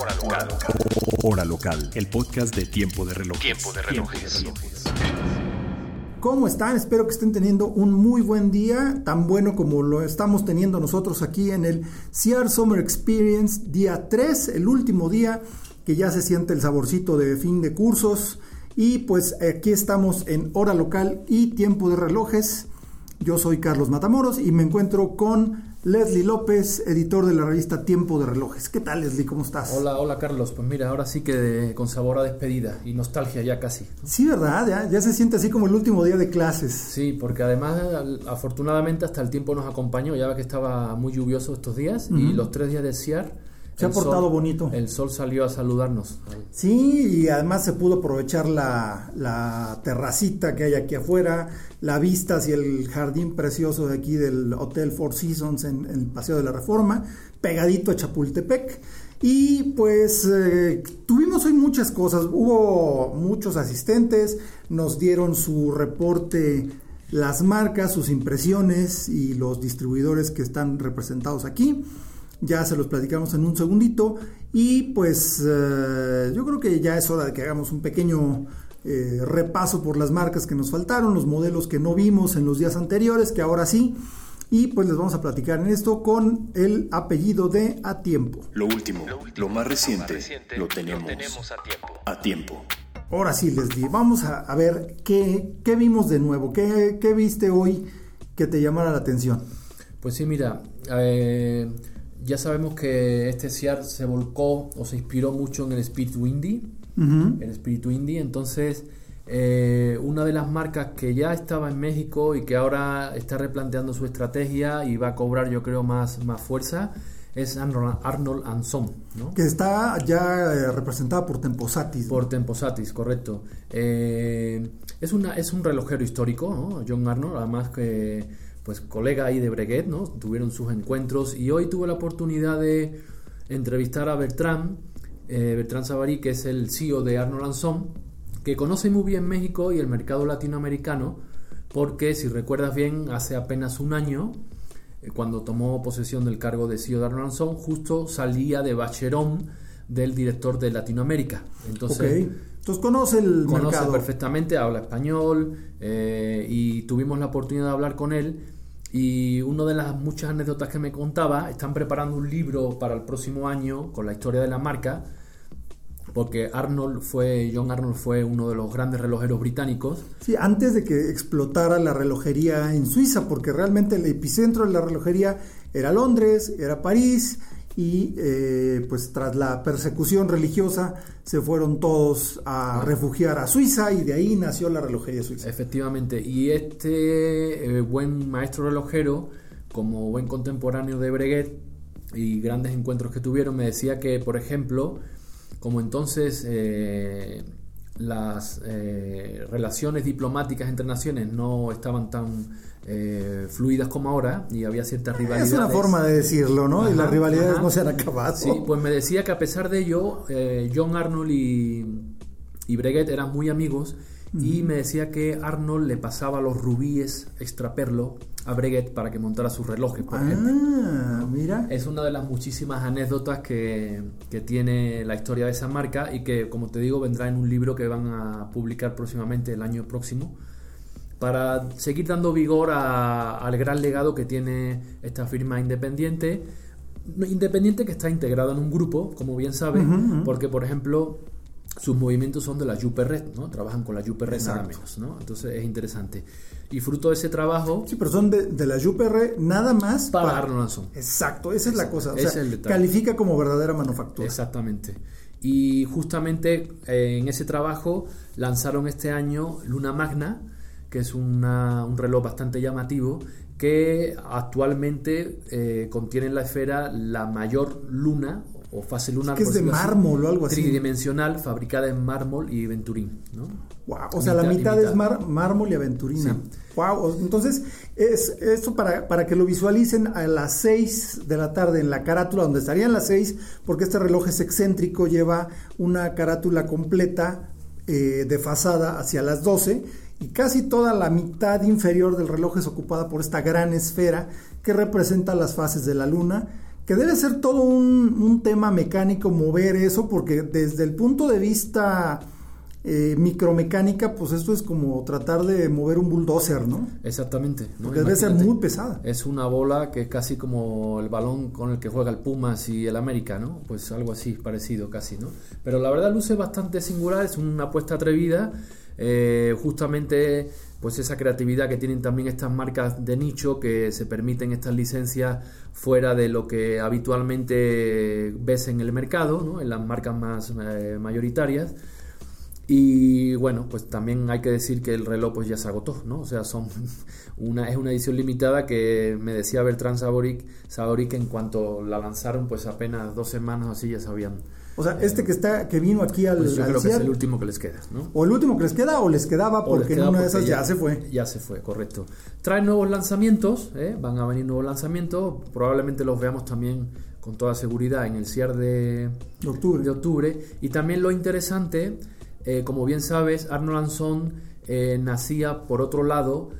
Hora local. Hora local. El podcast de Tiempo de Relojes. Tiempo de relojes. ¿Cómo están? Espero que estén teniendo un muy buen día, tan bueno como lo estamos teniendo nosotros aquí en el CR Summer Experience, día 3, el último día que ya se siente el saborcito de fin de cursos. Y pues aquí estamos en hora local y tiempo de relojes. Yo soy Carlos Matamoros y me encuentro con Leslie López, editor de la revista Tiempo de Relojes. ¿Qué tal, Leslie? ¿Cómo estás? Hola, hola, Carlos. Pues mira, ahora sí que de- con sabor a despedida y nostalgia ya casi. Sí, ¿verdad? Ya, ya se siente así como el último día de clases. Sí, porque además, al- afortunadamente, hasta el tiempo nos acompañó. Ya que estaba muy lluvioso estos días y los tres días de Ciar. Se ha portado sol- bonito. El sol salió a saludarnos. Sí, y además se pudo aprovechar la, la terracita que hay aquí afuera, la vista hacia el jardín precioso de aquí del Hotel Four Seasons en, en el Paseo de la Reforma, pegadito a Chapultepec. Y pues eh, tuvimos hoy muchas cosas, hubo muchos asistentes, nos dieron su reporte las marcas, sus impresiones y los distribuidores que están representados aquí. Ya se los platicamos en un segundito. Y pues eh, yo creo que ya es hora de que hagamos un pequeño eh, repaso por las marcas que nos faltaron, los modelos que no vimos en los días anteriores, que ahora sí. Y pues les vamos a platicar en esto con el apellido de A Tiempo. Lo último, lo más reciente, lo tenemos a tiempo. a tiempo. Ahora sí, Leslie, vamos a, a ver qué, qué vimos de nuevo, qué, qué viste hoy que te llamara la atención. Pues sí, mira, eh, ya sabemos que este Ciar se volcó o se inspiró mucho en el espíritu indie. El espíritu indie. Entonces, eh, una de las marcas que ya estaba en México y que ahora está replanteando su estrategia y va a cobrar, yo creo, más, más fuerza es Arnold, Arnold and Son, ¿no? Que está ya eh, representada por Temposatis. ¿no? Por Temposatis, correcto. Eh, es, una, es un relojero histórico, ¿no? John Arnold, además que pues colega ahí de Breguet, ¿no? Tuvieron sus encuentros y hoy tuve la oportunidad de entrevistar a Bertrand, eh, Bertrand Savary, que es el CEO de Arnold Son, que conoce muy bien México y el mercado latinoamericano, porque si recuerdas bien, hace apenas un año, eh, cuando tomó posesión del cargo de CEO de Arnold Son, justo salía de Bacherón del director de Latinoamérica. Entonces, ok. Entonces conoce el conoce mercado. perfectamente, habla español eh, y tuvimos la oportunidad de hablar con él. Y una de las muchas anécdotas que me contaba, están preparando un libro para el próximo año con la historia de la marca, porque Arnold fue, John Arnold fue uno de los grandes relojeros británicos. Sí, antes de que explotara la relojería en Suiza, porque realmente el epicentro de la relojería era Londres, era París, y eh, pues tras la persecución religiosa se fueron todos a refugiar a Suiza y de ahí nació la relojería suiza. Efectivamente, y este eh, buen maestro relojero, como buen contemporáneo de Breguet y grandes encuentros que tuvieron, me decía que, por ejemplo, como entonces eh, las eh, relaciones diplomáticas entre naciones no estaban tan eh, fluidas como ahora y había ciertas rivalidades. Es una forma de decirlo, ¿no? y las rivalidades ajá. no se han acabado. Sí, pues me decía que a pesar de ello, eh, John Arnold y, y Breguet eran muy amigos y me decía que Arnold le pasaba los rubíes extraperlo a Breguet para que montara sus relojes, por ejemplo. Ah, mira. Es una de las muchísimas anécdotas que, que tiene la historia de esa marca y que, como te digo, vendrá en un libro que van a publicar próximamente, el año próximo, para seguir dando vigor a- al gran legado que tiene esta firma independiente. Independiente que está integrado en un grupo, como bien sabes, porque, por ejemplo, sus movimientos son de la Red, ¿no? Trabajan con la Jupe Red nada menos, ¿no? Entonces es interesante. Y fruto de ese trabajo, Sí, pero son de, de la UPR nada más para Arnold Anson. Exacto, esa es la cosa. O Ese sea, es el detalle. califica como verdadera manufactura. Exactamente. Y justamente eh, en ese trabajo lanzaron este año Luna Magna, que es una- un reloj bastante llamativo, que actualmente eh, contiene en la esfera la mayor luna o fase lunar. que es de mármol o algo así. Tridimensional, fabricada en mármol y aventurín, ¿no? Wow, o sea, la mitad, es mármol y aventurina. Wow, entonces, es, esto para, para que lo visualicen a las 6 de la tarde en la carátula, donde estarían las 6, porque este reloj es excéntrico, lleva una carátula completa eh, desfasada hacia las 12 y casi toda la mitad inferior del reloj es ocupada por esta gran esfera que representa las fases de la luna, que debe ser todo un, tema mecánico mover eso, porque desde el punto de vista eh, micromecánica, pues esto es como tratar de mover un bulldozer, ¿no? Exactamente. Porque debe ser muy pesada. Es una bola que es casi como el balón con el que juega el Pumas y el América, ¿no? Pues algo así, parecido casi, ¿no? Pero la verdad luce bastante singular, es una apuesta atrevida eh, justamente pues esa creatividad que tienen también estas marcas de nicho que se permiten estas licencias fuera de lo que habitualmente ves en el mercado, en las marcas más eh, mayoritarias. Y bueno, pues también hay que decir que el reloj pues ya se agotó, ¿no? O sea, son una, es una edición limitada que me decía Bertrand Saboric, Saboric en cuanto la lanzaron, pues apenas dos semanas así ya sabían o sea, este que está que vino aquí al. Pues yo creo que es el último que les queda, ¿no? O el último que les queda o les quedaba porque en una de esas ya, se fue. Ya se fue, correcto. Trae nuevos lanzamientos, ¿eh? van a venir nuevos lanzamientos. Probablemente los veamos también con toda seguridad en el cierre de, octubre. de octubre. Y también lo interesante, eh, como bien sabes, Arnold Anson eh, nacía por otro lado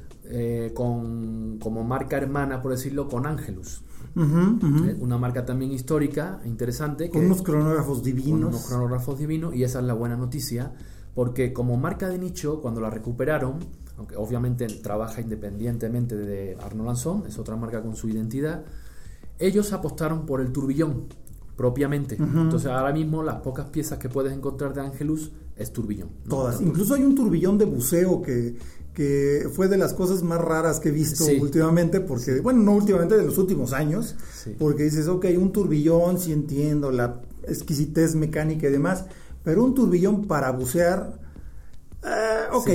con, como marca hermana, por decirlo, con Angelus. Eh, una marca también histórica, interesante. Con unos cronógrafos divinos. unos cronógrafos divinos, y esa es la buena noticia, porque como marca de nicho, cuando la recuperaron, aunque obviamente trabaja independientemente de Arnold Lanzón, es otra marca con su identidad, ellos apostaron por el turbillón propiamente. Entonces ahora mismo las pocas piezas que puedes encontrar de Angelus es turbillón. Todas. Incluso hay un turbillón de buceo que que fue de las cosas más raras que he visto últimamente, porque, bueno, no últimamente, de los últimos años, porque dices, ok, un turbillón, sí entiendo, la exquisitez mecánica y demás, pero un turbillón para bucear, eh, ok,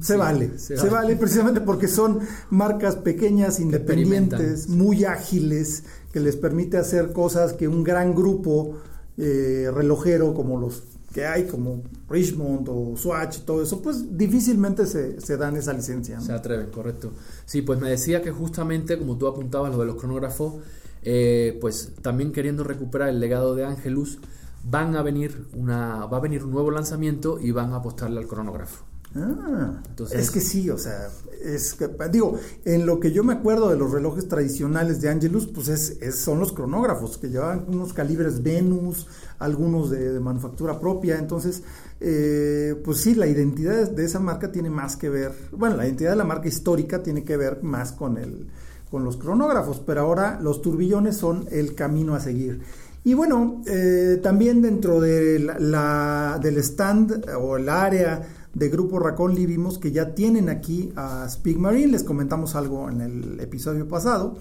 se, vale, se, vale, precisamente porque son marcas pequeñas, independientes, muy ágiles, que les permite hacer cosas que un gran grupo eh, relojero como los que hay como Richmond o Swatch y todo eso, pues difícilmente se, se dan esa licencia. Se atreven, correcto. Sí, pues me decía que justamente, como tú apuntabas, lo de los cronógrafos, eh, pues también queriendo recuperar el legado de Angelus, van a venir una, va a venir un nuevo lanzamiento y van a apostarle al cronógrafo. Ah, es que sí, o sea, es que, digo, en lo que yo me acuerdo de los relojes tradicionales de Angelus, pues es, son los cronógrafos que llevaban unos calibres Venus, algunos de, manufactura propia, entonces, eh, pues sí, la identidad de esa marca tiene más que ver, bueno, la identidad de la marca histórica tiene que ver más con el, con los cronógrafos, pero ahora los turbillones son el camino a seguir. Y bueno, eh, también dentro de la, del stand o el área de Grupo Raconli vimos que ya tienen aquí a Speak Marine, les comentamos algo en el episodio pasado.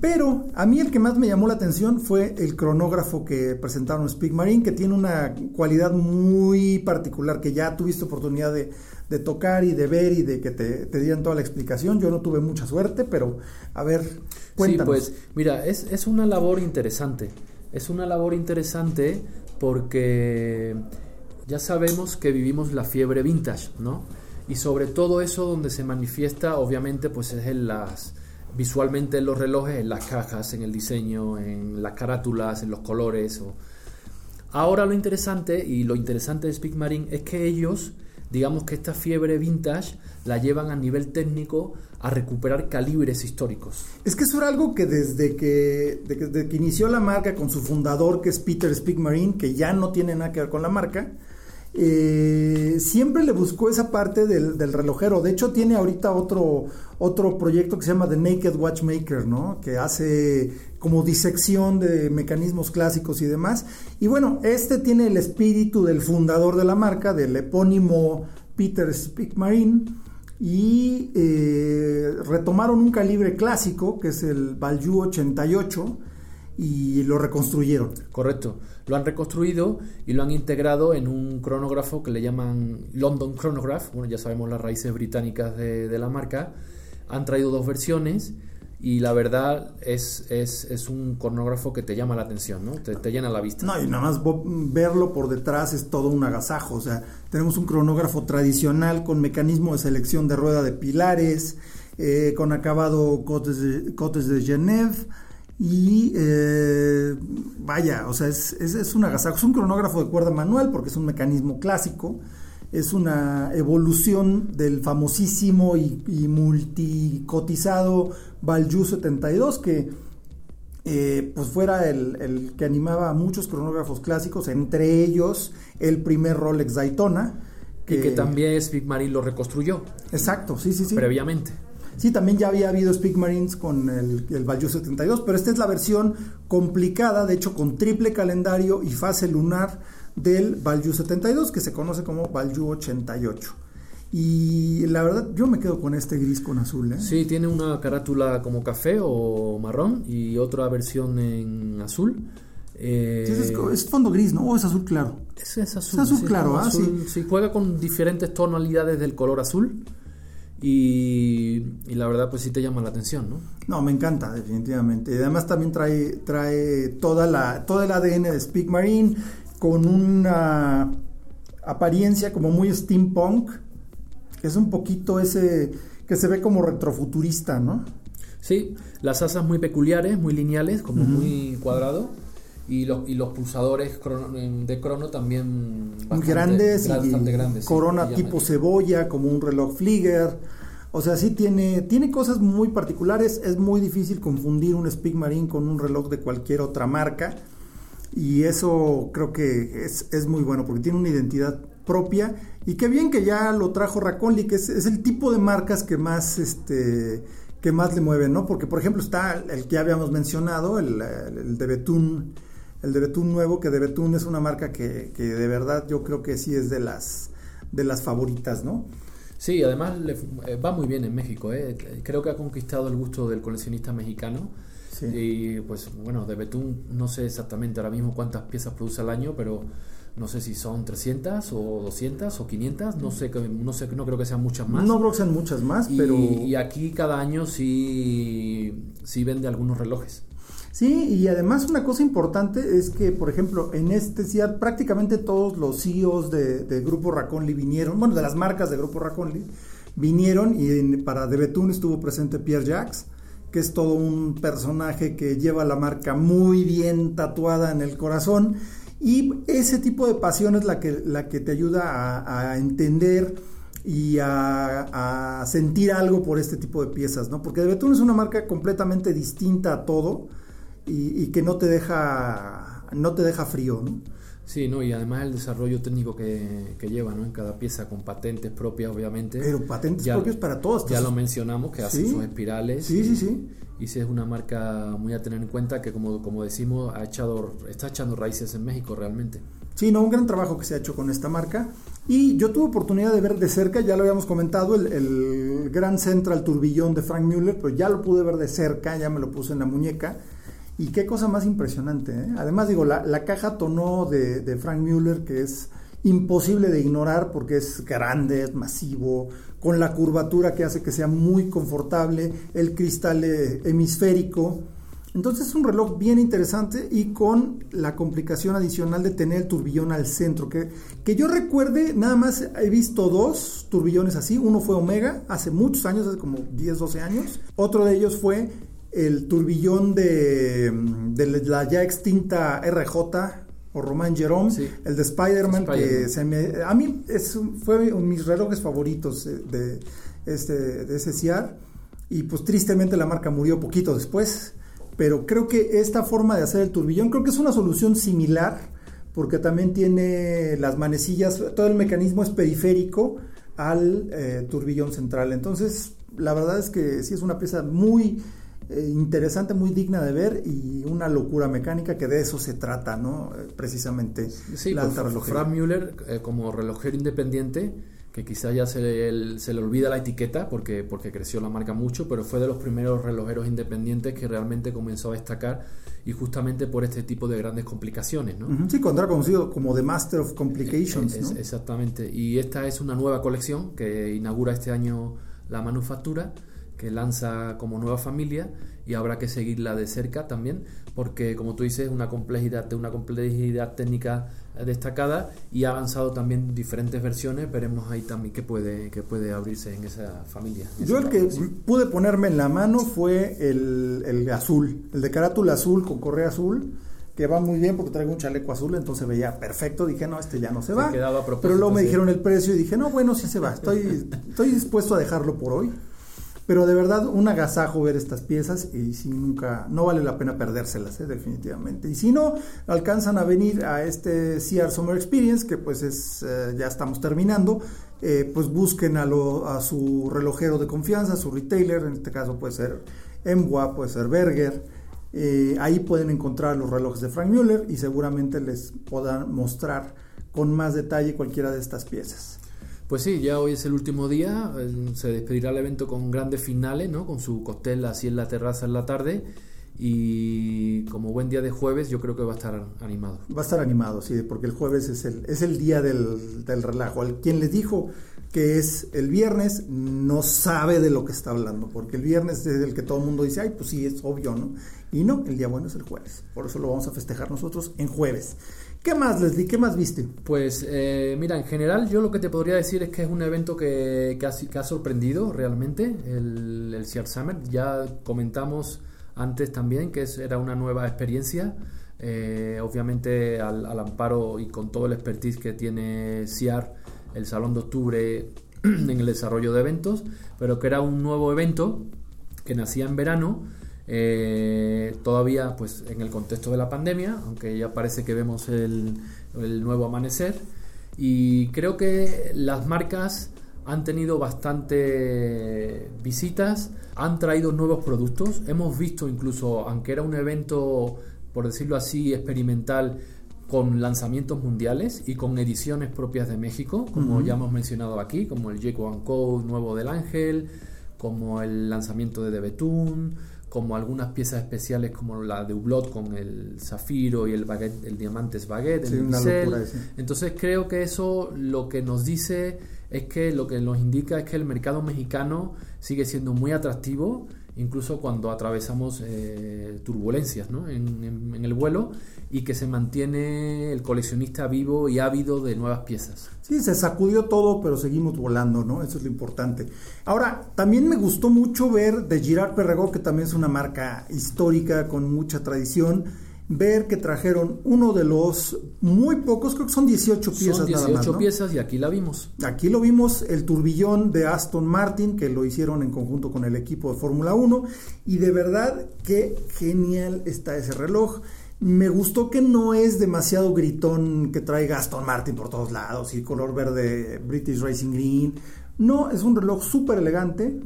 Pero a mí el que más me llamó la atención fue el cronógrafo que presentaron Speak Marine, que tiene una cualidad muy particular que ya tuviste oportunidad de, tocar y de ver y de que te, te, dieran toda la explicación. Yo no tuve mucha suerte, pero a ver, cuéntanos. Sí, pues mira, es, es una labor interesante. Es una labor interesante porque ya sabemos que vivimos la fiebre vintage, ¿no? Y sobre todo eso donde se manifiesta, obviamente, pues es en las visualmente en los relojes, en las cajas, en el diseño, en las carátulas, en los colores. O... Ahora lo interesante y lo interesante de Speak Marine es que ellos, digamos que esta fiebre vintage la llevan a nivel técnico a recuperar calibres históricos. Es que eso era algo que desde que, desde que inició la marca con su fundador, que es Peter Speak Marine, que ya no tiene nada que ver con la marca, eh, siempre le buscó esa parte del, relojero. De hecho, tiene ahorita otro, otro proyecto que se llama The Naked Watchmaker, ¿no? Que hace como disección de mecanismos clásicos y demás. Y bueno, este tiene el espíritu del fundador de la marca, del epónimo Peter Spickmarine. Y eh, retomaron un calibre clásico, que es el Valju 88 y lo reconstruyeron. Correcto. Lo han reconstruido y lo han integrado en un cronógrafo que le llaman London Chronograph. Bueno, ya sabemos las raíces británicas de, la marca. Han traído dos versiones y la verdad es, es, es, un cronógrafo que te llama la atención, ¿no? Te, te, llena la vista. No, y nada más verlo por detrás es todo un agasajo. O sea, tenemos un cronógrafo tradicional con mecanismo de selección de rueda de pilares, eh, con acabado cotes de, cotes de Genève. Y eh, vaya, o sea, es, es, es un agasajo. Es un cronógrafo de cuerda manual porque es un mecanismo clásico es una evolución del famosísimo y, y multicotizado Valju 72 que eh, pues fuera el, que animaba a muchos cronógrafos clásicos, entre ellos el primer Rolex Daytona. Que, y que también Marine lo reconstruyó. Exacto, sí, sí, sí. Previamente. Sí, también ya había habido Speed Marines con el, el Valju 72, pero esta es la versión complicada, de hecho con triple calendario y fase lunar del Valju 72, que se conoce como Valju 88. Y la verdad, yo me quedo con este gris con azul. ¿eh? Sí, tiene una carátula como café o marrón y otra versión en azul. Eh, es, fondo gris, ¿no? ¿O es azul claro? Es, azul. Es azul claro, ¿ah? sí. juega con diferentes tonalidades del color azul. Y, y, la verdad, pues sí te llama la atención, ¿no? No, me encanta, definitivamente. Y además también trae, trae toda la, todo el ADN de Speak Marine con una apariencia como muy steampunk, que es un poquito ese que se ve como retrofuturista, ¿no? Sí, las asas muy peculiares, muy lineales, como muy cuadrado. Y los, y los pulsadores de crono también bastante, grandes, bastante grandes. Corona tipo cebolla, como un reloj Flieger. O sea, sí tiene, tiene cosas muy particulares. Es muy difícil confundir un Speak Marine con un reloj de cualquier otra marca. Y eso creo que es, es muy bueno porque tiene una identidad propia y qué bien que ya lo trajo Raconli, que es, el tipo de marcas que más este que más le mueven, ¿no? Porque por ejemplo está el que habíamos mencionado, el, el de Betún, el de Betún nuevo, que de Betún es una marca que, que, de verdad yo creo que sí es de las de las favoritas, ¿no? Sí, además le, eh, va muy bien en México, ¿eh? creo que ha conquistado el gusto del coleccionista mexicano y pues bueno, de Betún no sé exactamente ahora mismo cuántas piezas produce al año, pero no sé si son 300 o 200 o 500, no sé, no sé, no creo que sean muchas más. No creo que sean muchas más, pero... Y aquí cada año sí, sí vende algunos relojes. Sí, y además una cosa importante es que, por ejemplo, en este CIAR prácticamente todos los CEOs de, Grupo Raconli vinieron, bueno, de las marcas de Grupo Raconli, vinieron y para De Betún estuvo presente Pierre Jacques, que es todo un personaje que lleva la marca muy bien tatuada en el corazón. Y ese tipo de pasión es la que, la que te ayuda a, entender y a, sentir algo por este tipo de piezas, ¿no? Porque De Betún es una marca completamente distinta a todo y, y, que no te deja, no te deja frío, ¿no? Sí, no, y además el desarrollo técnico que, que lleva ¿no? en cada pieza, con patentes propias, obviamente. Pero patentes propias para todos. Ya lo mencionamos, que hace sus espirales. Sí, sí, sí. Y sí es una marca muy a tener en cuenta que, como, como decimos, ha echado, está echando raíces en México realmente. Sí, no, un gran trabajo que se ha hecho con esta marca. Y yo tuve oportunidad de ver de cerca, ya lo habíamos comentado, el, el Gran Central Turbillón de Frank Müller, pero ya lo pude ver de cerca, ya me lo puse en la muñeca. Y qué cosa más impresionante. ¿eh? Además, digo, la, la caja tonó de, de, Frank Müller, que es imposible de ignorar porque es grande, es masivo, con la curvatura que hace que sea muy confortable, el cristal eh, hemisférico. Entonces es un reloj bien interesante y con la complicación adicional de tener el turbillón al centro. Que, que yo recuerde, nada más he visto dos turbillones así. Uno fue Omega hace muchos años, hace como 10, 12 años. Otro de ellos fue el turbillón de, la ya extinta RJ o Roman Jerome, el de Spider-Man, que se me, a mí es, fue uno de mis relojes favoritos de, este, de ese CIAR, y pues tristemente la marca murió poquito después, pero creo que esta forma de hacer el turbillón, creo que es una solución similar, porque también tiene las manecillas, todo el mecanismo es periférico al eh, turbillón central, entonces la verdad es que sí es una pieza muy eh, interesante, muy digna de ver y una locura mecánica que de eso se trata, ¿no? Precisamente sí, la alta Frank Müller eh, como relojero independiente, que quizás ya se le, se le olvida la etiqueta porque, porque creció la marca mucho, pero fue de los primeros relojeros independientes que realmente comenzó a destacar y justamente por este tipo de grandes complicaciones, ¿no? Sí, cuando era conocido como The Master of Complications, ¿no? Exactamente, y esta es una nueva colección que inaugura este año la manufactura que lanza como nueva familia y habrá que seguirla de cerca también porque como tú dices una complejidad de una complejidad técnica destacada y ha avanzado también diferentes versiones veremos ahí también que puede que puede abrirse en esa familia yo el que pude ponerme en la mano fue el, el azul el de carátula azul con correa azul que va muy bien porque traigo un chaleco azul, entonces veía perfecto, dije, no, este ya no se va. pero luego me dijeron el precio y dije, no, bueno, sí se va, estoy, estoy dispuesto a dejarlo por hoy. Pero de verdad, un agasajo ver estas piezas y si nunca, no vale la pena perdérselas, ¿eh? definitivamente. Y si no, alcanzan a venir a este CR Summer Experience, que pues es, eh, ya estamos terminando, eh, pues busquen a, lo, a su relojero de confianza, su retailer, en este caso puede ser Emwa, puede ser Berger, ahí pueden encontrar los relojes de Frank Müller y seguramente les podrán mostrar con más detalle cualquiera de estas piezas. Pues sí, ya hoy es el último día, se despedirá el evento con grandes finales, ¿no? Con su cóctel así en la terraza en la tarde y como buen día de jueves yo creo que va a estar animado. Va a estar animado, sí, porque el jueves es el, es el día del, del relajo. Al quien les dijo que es el viernes, no sabe de lo que está hablando, porque el viernes es el que todo el mundo dice, ay, pues sí, es obvio, ¿no? Y no, el día bueno es el jueves, por eso lo vamos a festejar nosotros en jueves. ¿Qué más, Leslie? ¿Qué más viste? Pues eh, mira, en general yo lo que te podría decir es que es un evento que, que, ha, sorprendido realmente, el, el Seattle Summer. Ya comentamos antes también que era una nueva experiencia. Eh, obviamente al, al, amparo y con todo el expertise que tiene CIAR el Salón de Octubre en el desarrollo de eventos, pero que era un nuevo evento que nacía en verano, eh, todavía pues en el contexto de la pandemia, aunque ya parece que vemos el, el nuevo amanecer, y creo que las marcas han tenido bastante visitas, han traído nuevos productos, hemos visto incluso, aunque era un evento, por decirlo así, experimental, con lanzamientos mundiales y con ediciones propias de México, como ya hemos mencionado aquí, como el Jake One Code nuevo del Ángel, como el lanzamiento de Debetún, como algunas piezas especiales como la de Ublot con el zafiro y el baguette, el diamantes baguette, Entonces creo que eso lo que nos dice es que lo que nos indica es que el mercado mexicano sigue siendo muy atractivo incluso cuando atravesamos eh, turbulencias ¿no? en, el vuelo y que se mantiene el coleccionista vivo y ávido de nuevas piezas. Sí, se sacudió todo, pero seguimos volando, ¿no? Eso es lo importante. Ahora, también me gustó mucho ver de Girard Perregó, que también es una marca histórica con mucha tradición ver que trajeron uno de los muy pocos, creo que son 18 piezas son 18 nada más, piezas y aquí la vimos. Aquí lo vimos, el turbillón de Aston Martin, que lo hicieron en conjunto con el equipo de Fórmula 1, y de verdad qué genial está ese reloj. Me gustó que no es demasiado gritón que traiga Aston Martin por todos lados y color verde British Racing Green. No, es un reloj súper elegante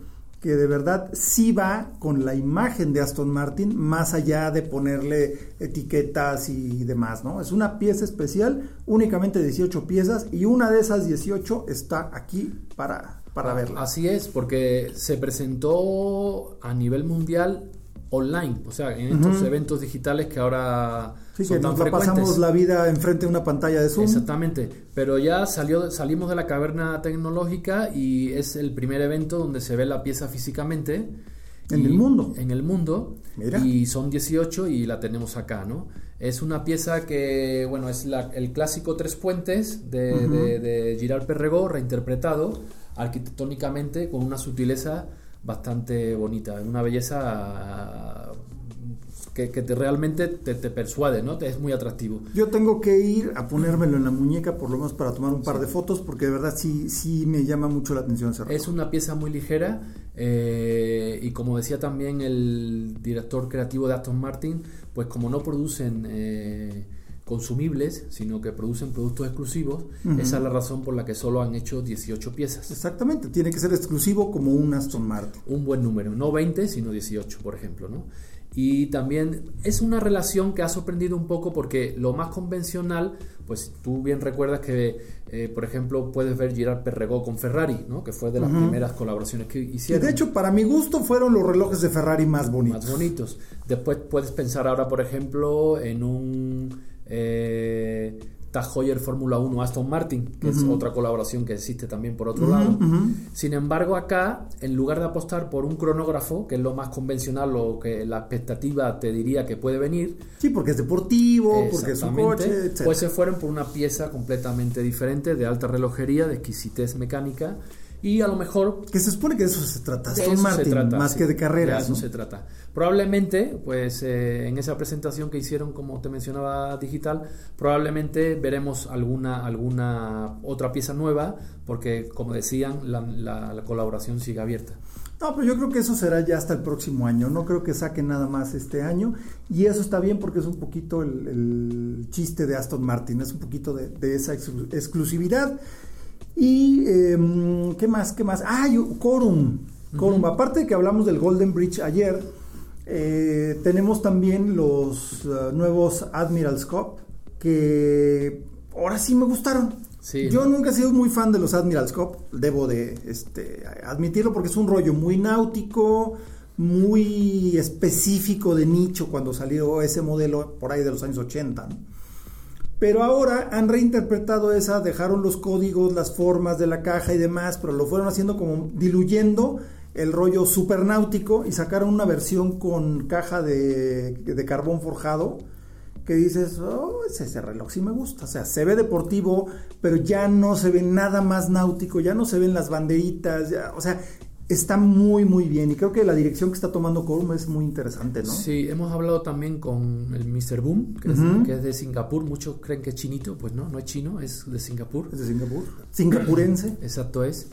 que de verdad sí va con la imagen de Aston Martin, más allá de ponerle etiquetas y demás, ¿no? Es una pieza especial, únicamente 18 piezas, y una de esas 18 está aquí para, para verla. Así es, porque se presentó a nivel mundial online, o sea, en estos eventos digitales que ahora sí, son que tan nos pasamos la vida enfrente de una pantalla de Zoom. Exactamente, pero ya salió, salimos de la caverna tecnológica y es el primer evento donde se ve la pieza físicamente. En el mundo. En el mundo. Mira. Y son 18 y la tenemos acá, ¿no? Es una pieza que, bueno, es la, el clásico Tres Puentes de, de, de Girard Perregó, reinterpretado arquitectónicamente con una sutileza bastante bonita, una belleza que, que te, realmente te, te, persuade, ¿no? Es muy atractivo. Yo tengo que ir a ponérmelo en la muñeca por lo menos para tomar un par de fotos porque de verdad sí, sí me llama mucho la atención ese Es una pieza muy ligera eh, y como decía también el director creativo de Aston Martin, pues como no producen... Eh, consumibles, sino que producen productos exclusivos. Esa es la razón por la que solo han hecho 18 piezas. Exactamente, tiene que ser exclusivo como un Aston Martin. Un buen número, no 20, sino 18, por ejemplo, ¿no? Y también es una relación que ha sorprendido un poco porque lo más convencional, pues tú bien recuerdas que, eh, por ejemplo, puedes ver Girard Perregó con Ferrari, ¿no? que fue de las primeras colaboraciones que hicieron. Y de hecho, para mi gusto, fueron los relojes de Ferrari más bonitos. Más bonitos. Después puedes pensar ahora, por ejemplo, en un eh, Tag Heuer Fórmula 1 Aston Martin, que es otra colaboración que existe también por otro lado. Sin embargo, acá, en lugar de apostar por un cronógrafo, que es lo más convencional, lo que la expectativa te diría que puede venir. Sí, porque es deportivo, porque es un coche, etc. Pues se fueron por una pieza completamente diferente, de alta relojería, de exquisitez mecánica y a lo mejor... Que se supone que de eso se trata, Aston Martin, más que de carreras. De eso se trata. Probablemente, pues eh, en esa presentación que hicieron, como te mencionaba, digital, probablemente veremos alguna, alguna otra pieza nueva, porque como decían, la, colaboración sigue abierta. No, pero yo creo que eso será ya hasta el próximo año. No creo que saquen nada más este año. Y eso está bien porque es un poquito el, chiste de Aston Martin. Es un poquito de, de esa exclusividad. Y, em, ¿qué más? ¿Qué más? Ah, Quorum. Quorum. Aparte de que hablamos del Golden Bridge ayer, eh, tenemos también los uh, nuevos Admiral's Cup, que ahora sí me gustaron. Yo nunca he sido muy fan de los Admiral's Cup, debo de este, admitirlo porque es un rollo muy náutico, muy específico de nicho cuando salió ese modelo por ahí de los años 80. Pero ahora han reinterpretado esa, dejaron los códigos, las formas de la caja y demás, pero lo fueron haciendo como diluyendo el rollo supernáutico y sacaron una versión con caja de, carbón forjado que dices, oh, ese reloj sí me gusta. O sea, se ve deportivo, pero ya no se ve nada más náutico, ya no se ven las banderitas, ya, o sea, está muy, muy bien. Y creo que la dirección que está tomando Corum es muy interesante, ¿no? Sí, hemos hablado también con el Mr. Boom, que, es, que, es, de Singapur. Muchos creen que es chinito, pues no, no es chino, es de Singapur. Es de Singapur. Singapurense. Exacto es.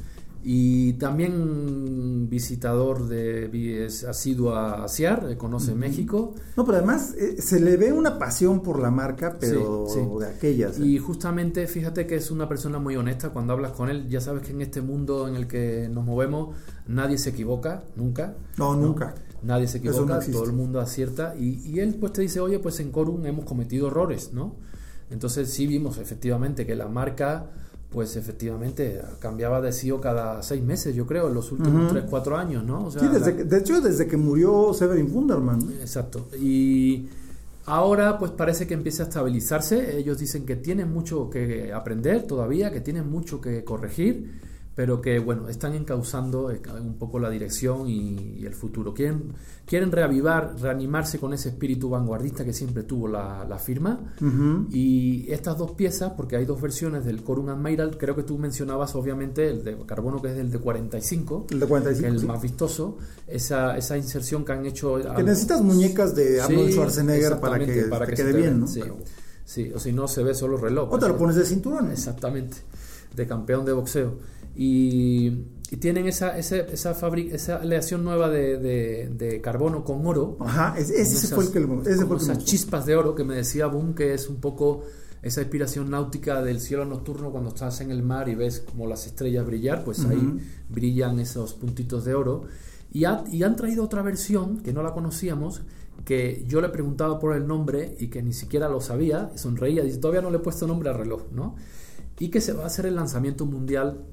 Y también visitador de ha sido a Ciar, conoce México. No, pero además eh, se le ve una pasión por la marca, pero de aquellas. ¿eh? Y justamente fíjate que es una persona muy honesta cuando hablas con él. Ya sabes que en este mundo en el que nos movemos nadie se equivoca, nunca. No, nunca. Nadie se equivoca, todo el mundo acierta. Y, y él pues te dice, oye, pues en Corum hemos cometido errores, ¿no? Entonces sí vimos efectivamente que la marca pues efectivamente cambiaba de CEO cada seis meses, yo creo, en los últimos tres, cuatro años, ¿no? sí, de hecho, desde que murió Severin Funderman. Exacto. Y ahora, pues parece que empieza a estabilizarse. Ellos dicen que tienen mucho que aprender todavía, que tienen mucho que corregir pero que bueno, están encauzando eh, un poco la dirección y, el futuro. Quieren, quieren reavivar, reanimarse con ese espíritu vanguardista que siempre tuvo la, firma. Y estas dos piezas, porque hay dos versiones del Corum Admiral, creo que tú mencionabas obviamente el de carbono que es el de 45, el de 45 el más vistoso, esa, esa inserción que han hecho... Que necesitas muñecas de Arnold Schwarzenegger para que, para que, quede bien, ¿no? Sí. o si no se ve solo reloj. O te lo pones de cinturón. Exactamente, de campeón de boxeo. Y, tienen esa, esa, esa, esa aleación nueva de, de, carbono con oro. Ajá, ese, fue el que, ese fue esas chispas de oro que me decía Boom, que es un poco esa inspiración náutica del cielo nocturno cuando estás en el mar y ves como las estrellas brillar, pues ahí brillan esos puntitos de oro. Y, y, han traído otra versión que no la conocíamos, que yo le preguntaba por el nombre y que ni siquiera lo sabía, sonreía, dice, todavía no le he puesto nombre al reloj, ¿no? Y que se va a hacer el lanzamiento mundial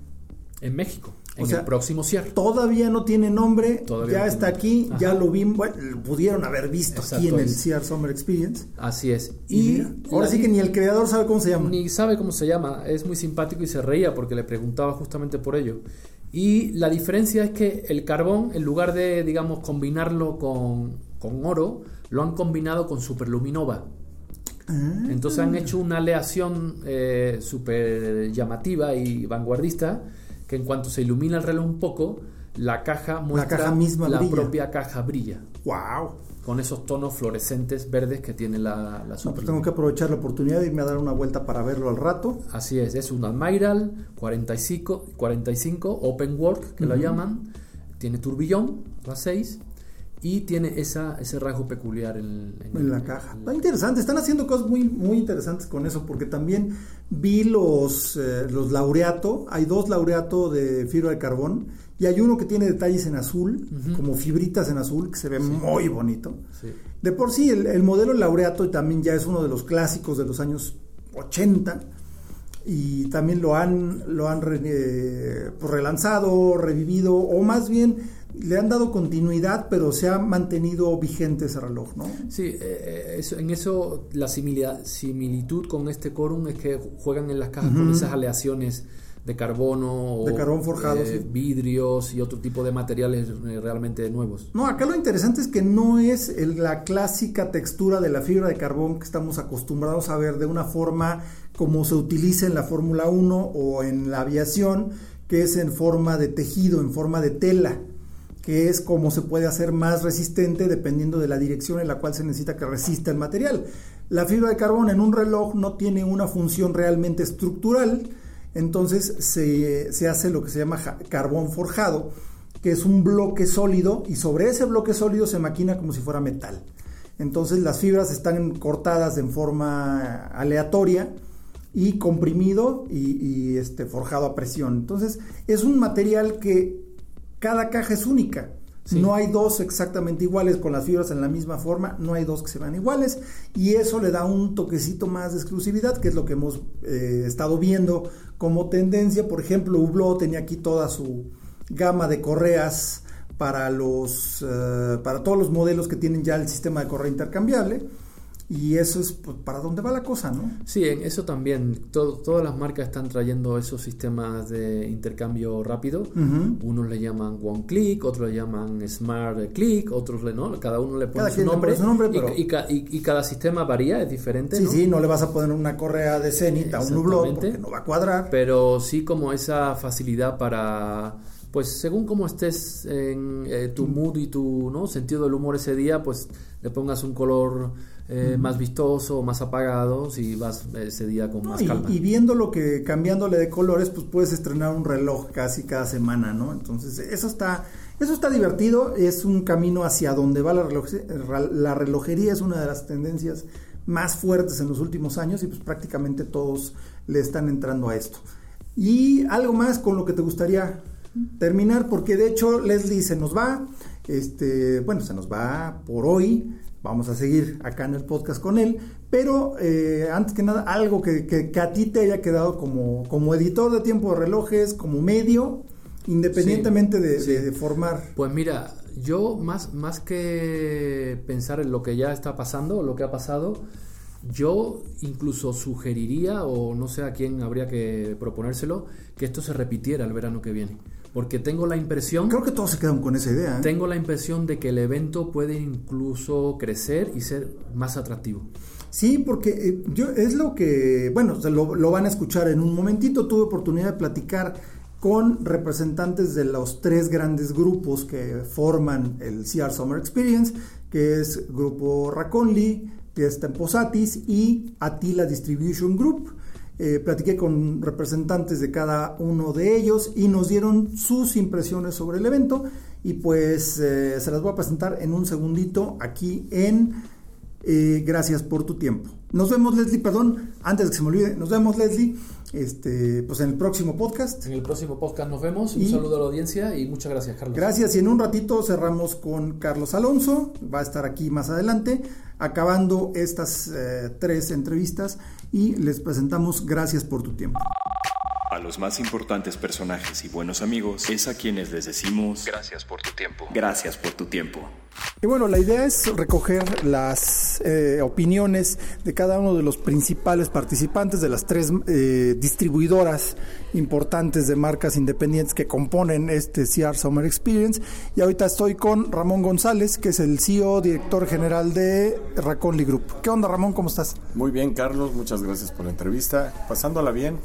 en México. En el próximo cierre. Todavía no tiene nombre, ya está aquí, ya lo vimos, bueno, pudieron haber visto aquí en el CR Summer Experience. Así es. Y, ahora sí que ni el creador sabe cómo se llama. Ni sabe cómo se llama, es muy simpático y se reía porque le preguntaba justamente por ello. Y la diferencia es que el carbón, en lugar de, digamos, combinarlo con, con oro, lo han combinado con superluminova. Ah. Entonces han hecho una aleación eh, súper llamativa y vanguardista que en cuanto se ilumina el reloj un poco, la caja muestra la, caja misma la propia caja brilla. ¡Wow! Con esos tonos fluorescentes verdes que tiene la, la no, pues tengo que aprovechar la oportunidad de irme a dar una vuelta para verlo al rato. Así es, es un Admiral 45, 45 Open Work, que lo llaman. Tiene turbillón, la 6 y tiene esa, ese rasgo peculiar en, la caja. Está interesante, están haciendo cosas muy, muy interesantes con eso, porque también vi los, eh, los laureato, hay dos laureato de fibra de carbón, y hay uno que tiene detalles en azul, como fibritas en azul, que se ve muy bonito. De por sí, el, modelo laureato también ya es uno de los clásicos de los años 80 y también lo han, lo han eh, pues, relanzado, revivido, o más bien le han dado continuidad, pero se ha mantenido vigente ese reloj, ¿no? Sí, eh, eh, en eso la similitud con este Corum es que juegan en las cajas con esas aleaciones de carbono de carbón forjado, eh, vidrios y otro tipo de materiales realmente nuevos. No, acá lo interesante es que no es la clásica textura de la fibra de carbón que estamos acostumbrados a ver de una forma como se utiliza en la Fórmula 1 o en la aviación, que es en forma de tejido, en forma de tela que es como se puede hacer más resistente dependiendo de la dirección en la cual se necesita que resista el material. La fibra de carbón en un reloj no tiene una función realmente estructural, entonces se, se hace lo que se llama carbón forjado, que es un bloque sólido y sobre ese bloque sólido se maquina como si fuera metal. Entonces las fibras están cortadas en forma aleatoria y comprimido y, y este, forjado a presión. Entonces es un material que cada caja es única. No hay dos exactamente iguales con las fibras en la misma forma, no hay dos que se vean iguales y eso le da un toquecito más de exclusividad, que es lo que hemos eh, estado viendo como tendencia. Por ejemplo, Hublot tenía aquí toda su gama de correas para los eh, para todos los modelos que tienen ya el sistema de correa intercambiable y eso es pues, para dónde va la cosa, ¿no? Sí, en eso también. todas las marcas están trayendo esos sistemas de intercambio rápido. Unos le llaman One Click, otros le llaman Smart Click, otros le no. Cada uno le pone su nombre. y, cada sistema varía, es diferente. Sí, sí, no le vas a poner una correa de Zenith a un nublón porque no va a cuadrar. Pero sí como esa facilidad para pues según cómo estés en eh, tu mood y tu ¿no? sentido del humor ese día, pues le pongas un color eh, más vistoso, más apagado, si vas ese día con más calma. Y, viendo lo que cambiándole de colores, pues puedes estrenar un reloj casi cada semana, ¿no? Entonces, eso está, eso está divertido, es un camino hacia donde va la, la relojería, es una de las tendencias más fuertes en los últimos años y pues prácticamente todos le están entrando a esto. Y algo más con lo que te gustaría terminar, porque de hecho Leslie se nos va, este, bueno, se nos va por hoy, vamos a seguir acá en el podcast con él, pero eh, antes que nada, algo que, a ti te haya quedado como, como editor de tiempo de relojes, como medio, independientemente de, formar. Pues mira, yo más, más que pensar en lo que ya está pasando, lo que ha pasado, yo incluso sugeriría, o no sé a quién habría que proponérselo, que esto se repitiera el verano que viene porque tengo la impresión... Creo que todos se quedan con esa idea. ¿eh? Tengo la impresión de que el evento puede incluso crecer y ser más atractivo. Sí, porque eh, yo es lo que, bueno, lo, lo, van a escuchar en un momentito. Tuve oportunidad de platicar con representantes de los tres grandes grupos que forman el CR Summer Experience, que es Grupo Raconli, Fiesta en Posatis y Atila Distribution Group. Eh, platiqué con representantes de cada uno de ellos y nos dieron sus impresiones sobre el evento y pues eh, se las voy a presentar en un segundito aquí en eh, Gracias por tu tiempo. Nos vemos Leslie, perdón, antes de que se me olvide, nos vemos Leslie, este, pues en el próximo podcast. En el próximo podcast nos vemos, un saludo a la audiencia y muchas gracias Carlos. Gracias y en un ratito cerramos con Carlos Alonso, va a estar aquí más adelante, acabando estas tres entrevistas y les presentamos Gracias por tu tiempo. A los más importantes personajes y buenos amigos es a quienes les decimos gracias por tu tiempo. Gracias por tu tiempo. Y bueno, la idea es recoger las eh, opiniones de cada uno de los principales participantes de las tres eh, distribuidoras importantes de marcas independientes que componen este CR Summer Experience. Y ahorita estoy con Ramón González, que es el CEO, director general de Raconli Group. ¿Qué onda, Ramón? ¿Cómo estás? Muy bien, Carlos. Muchas gracias por la entrevista. Pasándola bien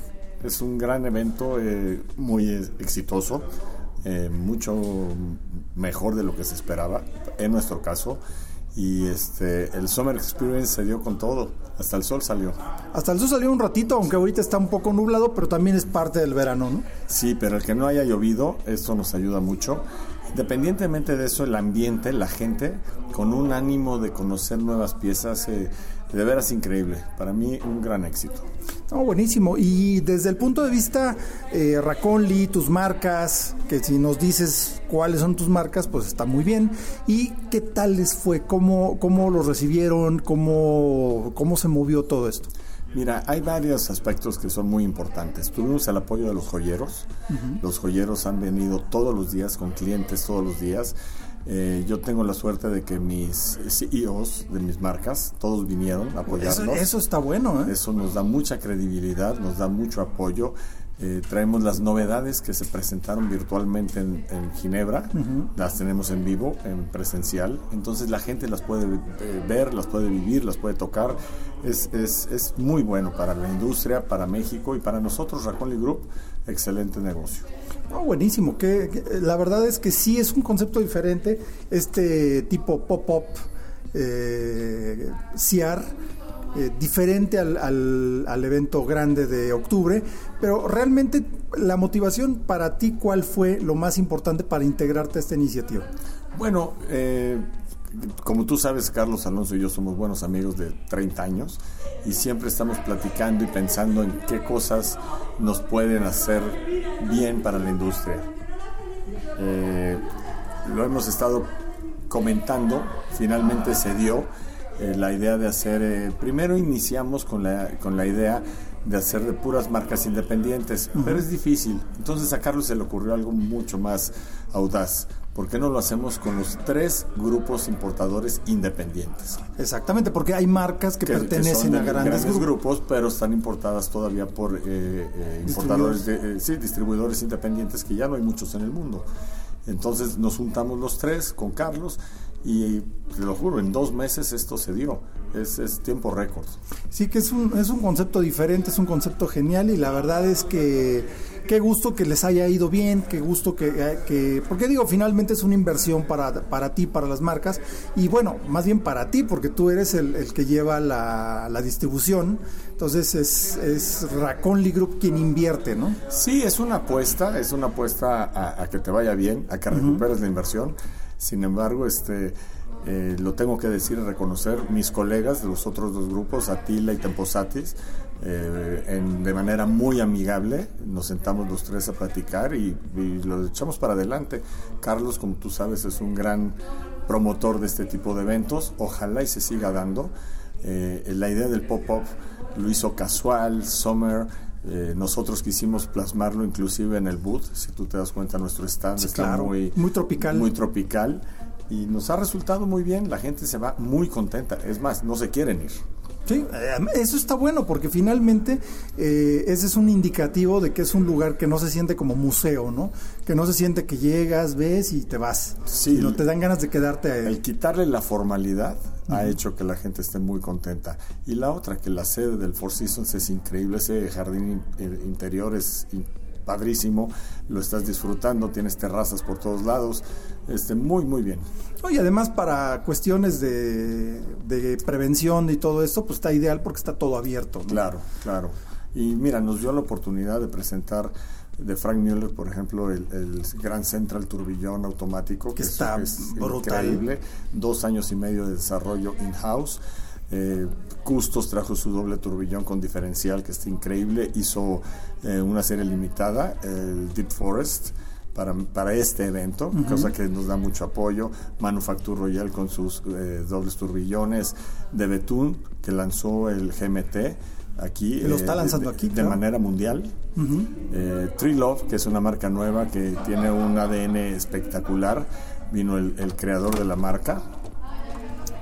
es un gran evento, eh, muy exitoso, eh, mucho mejor de lo que se esperaba, en nuestro caso. Y este, el Summer Experience se dio con todo, hasta el sol salió. Hasta el sol salió un ratito, aunque ahorita está un poco nublado, pero también es parte del verano, ¿no? Sí, pero el que no haya llovido, esto nos ayuda mucho. Independientemente de eso, el ambiente, la gente, con un ánimo de conocer nuevas piezas, eh, de veras increíble. Para mí, un gran éxito. Oh, buenísimo. Y desde el punto de vista eh, Raconli, tus marcas, que si nos dices cuáles son tus marcas, pues está muy bien. ¿Y qué tal les fue? ¿Cómo, cómo lo recibieron? ¿Cómo, ¿Cómo se movió todo esto? Mira, hay varios aspectos que son muy importantes. Tuvimos el apoyo de los joyeros. Los joyeros han venido todos los días con clientes todos los días. Eh, yo tengo la suerte de que mis CEOs de mis marcas, todos vinieron a apoyarnos. Eso, está bueno. ¿eh? Eso nos da mucha credibilidad, nos da mucho apoyo. Eh, traemos las novedades que se presentaron virtualmente en, Ginebra, las tenemos en vivo, en presencial, entonces la gente las puede eh, ver, las puede vivir, las puede tocar. Es, es, es muy bueno para la industria, para México y para nosotros, Raconli Group, excelente negocio. buenísimo, que, la verdad es que sí es un concepto diferente, este tipo pop-up, eh, eh, diferente al, al, evento grande de octubre, pero realmente la motivación para ti, ¿cuál fue lo más importante para integrarte a esta iniciativa? Bueno, eh, como tú sabes, Carlos Alonso y yo somos buenos amigos de 30 años y siempre estamos platicando y pensando en qué cosas nos pueden hacer bien para la industria. Eh, lo hemos estado comentando, finalmente se dio eh, la idea de hacer, eh, primero iniciamos con la, con la idea de hacer de puras marcas independientes, pero es difícil. Entonces a Carlos se le ocurrió algo mucho más audaz. ¿Por qué no lo hacemos con los tres grupos importadores independientes? Exactamente, porque hay marcas que, pertenecen a grandes, grupos. pero están importadas todavía por eh, importadores, de, sí, distribuidores independientes que ya no hay muchos en el mundo. Entonces nos juntamos los tres con Carlos y te lo juro, en dos meses esto se dio. Es, es tiempo récord. Sí, que es un, es un concepto diferente, es un concepto genial y la verdad es que qué gusto que les haya ido bien, qué gusto que, que porque digo, finalmente es una inversión para, para ti, para las marcas y bueno, más bien para ti, porque tú eres el, el que lleva la, la distribución. Entonces es, es Raconly Group quien invierte, ¿no? Sí, es una apuesta, es una apuesta a, a que te vaya bien, a que recuperes la inversión. Sin embargo, este, eh, lo tengo que decir y reconocer, mis colegas de los otros dos grupos, Atila y Temposatis, eh, de manera muy amigable, nos sentamos los tres a platicar y, lo echamos para adelante. Carlos, como tú sabes, es un gran promotor de este tipo de eventos, ojalá y se siga dando. Eh, la idea del pop-up lo hizo casual, Summer, nosotros quisimos plasmarlo inclusive en el booth, si tú te das cuenta nuestro stand está muy, muy tropical. Muy tropical y nos ha resultado muy bien, la gente se va muy contenta, es más, no se quieren ir. Sí, eh, eso está bueno porque finalmente eh, ese es un indicativo de que es un lugar que no se siente como museo, ¿no? Que no se siente que llegas, ves y te vas. Sí, no te dan ganas de quedarte ahí. El quitarle la formalidad ha hecho que la gente esté muy contenta. Y la otra, que la sede del Four Seasons es increíble, ese jardín interior es padrísimo, lo estás disfrutando, tienes terrazas por todos lados, este, muy, muy bien. y además para cuestiones de, de, prevención y todo esto, pues está ideal porque está todo abierto. Claro, claro. Y mira, nos dio la oportunidad de presentar de Frank Mueller, por ejemplo, el, el Gran Central Turbillón automático, que, está es, increíble, dos años y medio de desarrollo in-house. Eh, Custos trajo su doble turbillón con diferencial que está increíble. Hizo eh, una serie limitada, el Deep Forest, para, para este evento, cosa que nos da mucho apoyo. Manufacture Royal con sus eh, dobles turbillones. De Betún, que lanzó el GMT aquí. Lo está lanzando aquí. De manera mundial. Tree Love, que es una marca nueva que tiene un ADN espectacular. Vino el, el creador de la marca,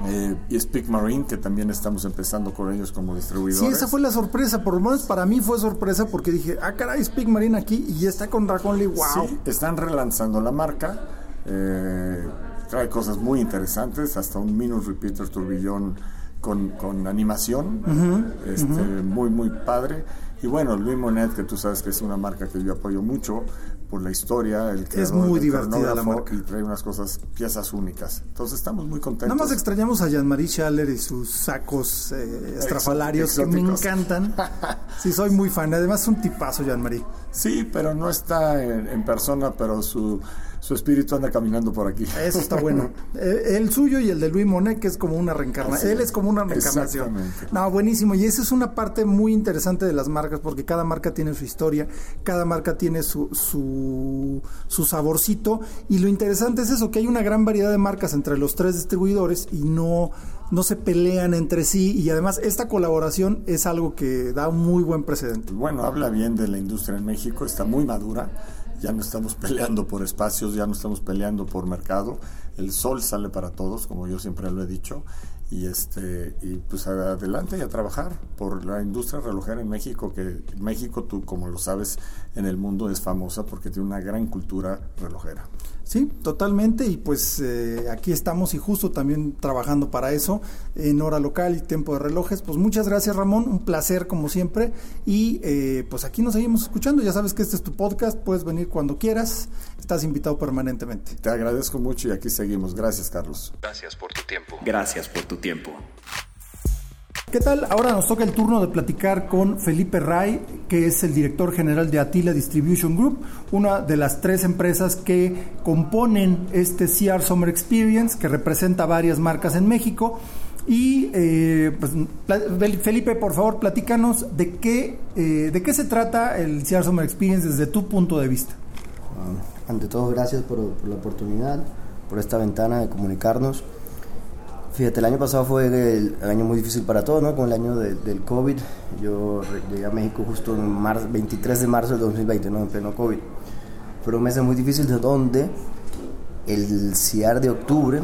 eh, y Speak Marine, que también estamos empezando con ellos como distribuidores. Sí, esa fue la sorpresa, por lo menos para mí fue sorpresa porque dije, ah, caray, Speak Marine aquí y ya está con Dragonly, wow. Sí, están relanzando la marca, eh, trae cosas muy interesantes, hasta un Minus Repeater turbillón con, con animación, este, muy, muy padre. Y bueno, Louis Monet, que tú sabes que es una marca que yo apoyo mucho, por la historia, el que es muy divertida la marca y trae unas cosas, piezas únicas. Entonces estamos muy contentos. Nada más extrañamos a Jean-Marie Schaller y sus sacos eh, estrafalarios que me encantan. sí, soy muy fan. Además es un tipazo Jean-Marie. Sí, pero no está en persona, pero su su espíritu anda caminando por aquí. Eso está bueno. Eh, el, suyo y el de Luis Monet, que es como una reencarnación. Él es como una reencarnación. No, buenísimo. Y esa es una parte muy interesante de las marcas, porque cada marca tiene su historia, cada marca tiene su, su, su saborcito. Y lo interesante es eso, que hay una gran variedad de marcas entre los tres distribuidores y no no se pelean entre sí y además esta colaboración es algo que da un muy buen precedente. Bueno, habla bien de la industria en México, está muy madura, ya no estamos peleando por espacios, ya no estamos peleando por mercado, el sol sale para todos, como yo siempre lo he dicho, y este y pues adelante y a trabajar por la industria relojera en México que México tú como lo sabes en el mundo es famosa porque tiene una gran cultura relojera Sí, totalmente. Y pues eh, aquí estamos y justo también trabajando para eso en hora local y tiempo de relojes. Pues muchas gracias Ramón, un placer como siempre. Y eh, pues aquí nos seguimos escuchando. Ya sabes que este es tu podcast, puedes venir cuando quieras. Estás invitado permanentemente. Te agradezco mucho y aquí seguimos. Gracias Carlos. Gracias por tu tiempo. Gracias por tu tiempo. ¿Qué tal? Ahora nos toca el turno de platicar con Felipe Ray, que es el director general de Atila Distribution Group, una de las tres empresas que componen este CR Summer Experience, que representa varias marcas en México. Y eh, pues, Felipe, por favor, platícanos de qué, eh, de qué se trata el CR Summer Experience desde tu punto de vista. Ah, ante todo, gracias por la oportunidad, por esta ventana de comunicarnos. Fíjate, el año pasado fue el, año muy difícil para todos, ¿no? Con el año del COVID. Yo llegué a México justo en marzo, 23 de marzo del 2020, ¿no? En pleno COVID. Pero un mes muy difícil de donde el CIAR de octubre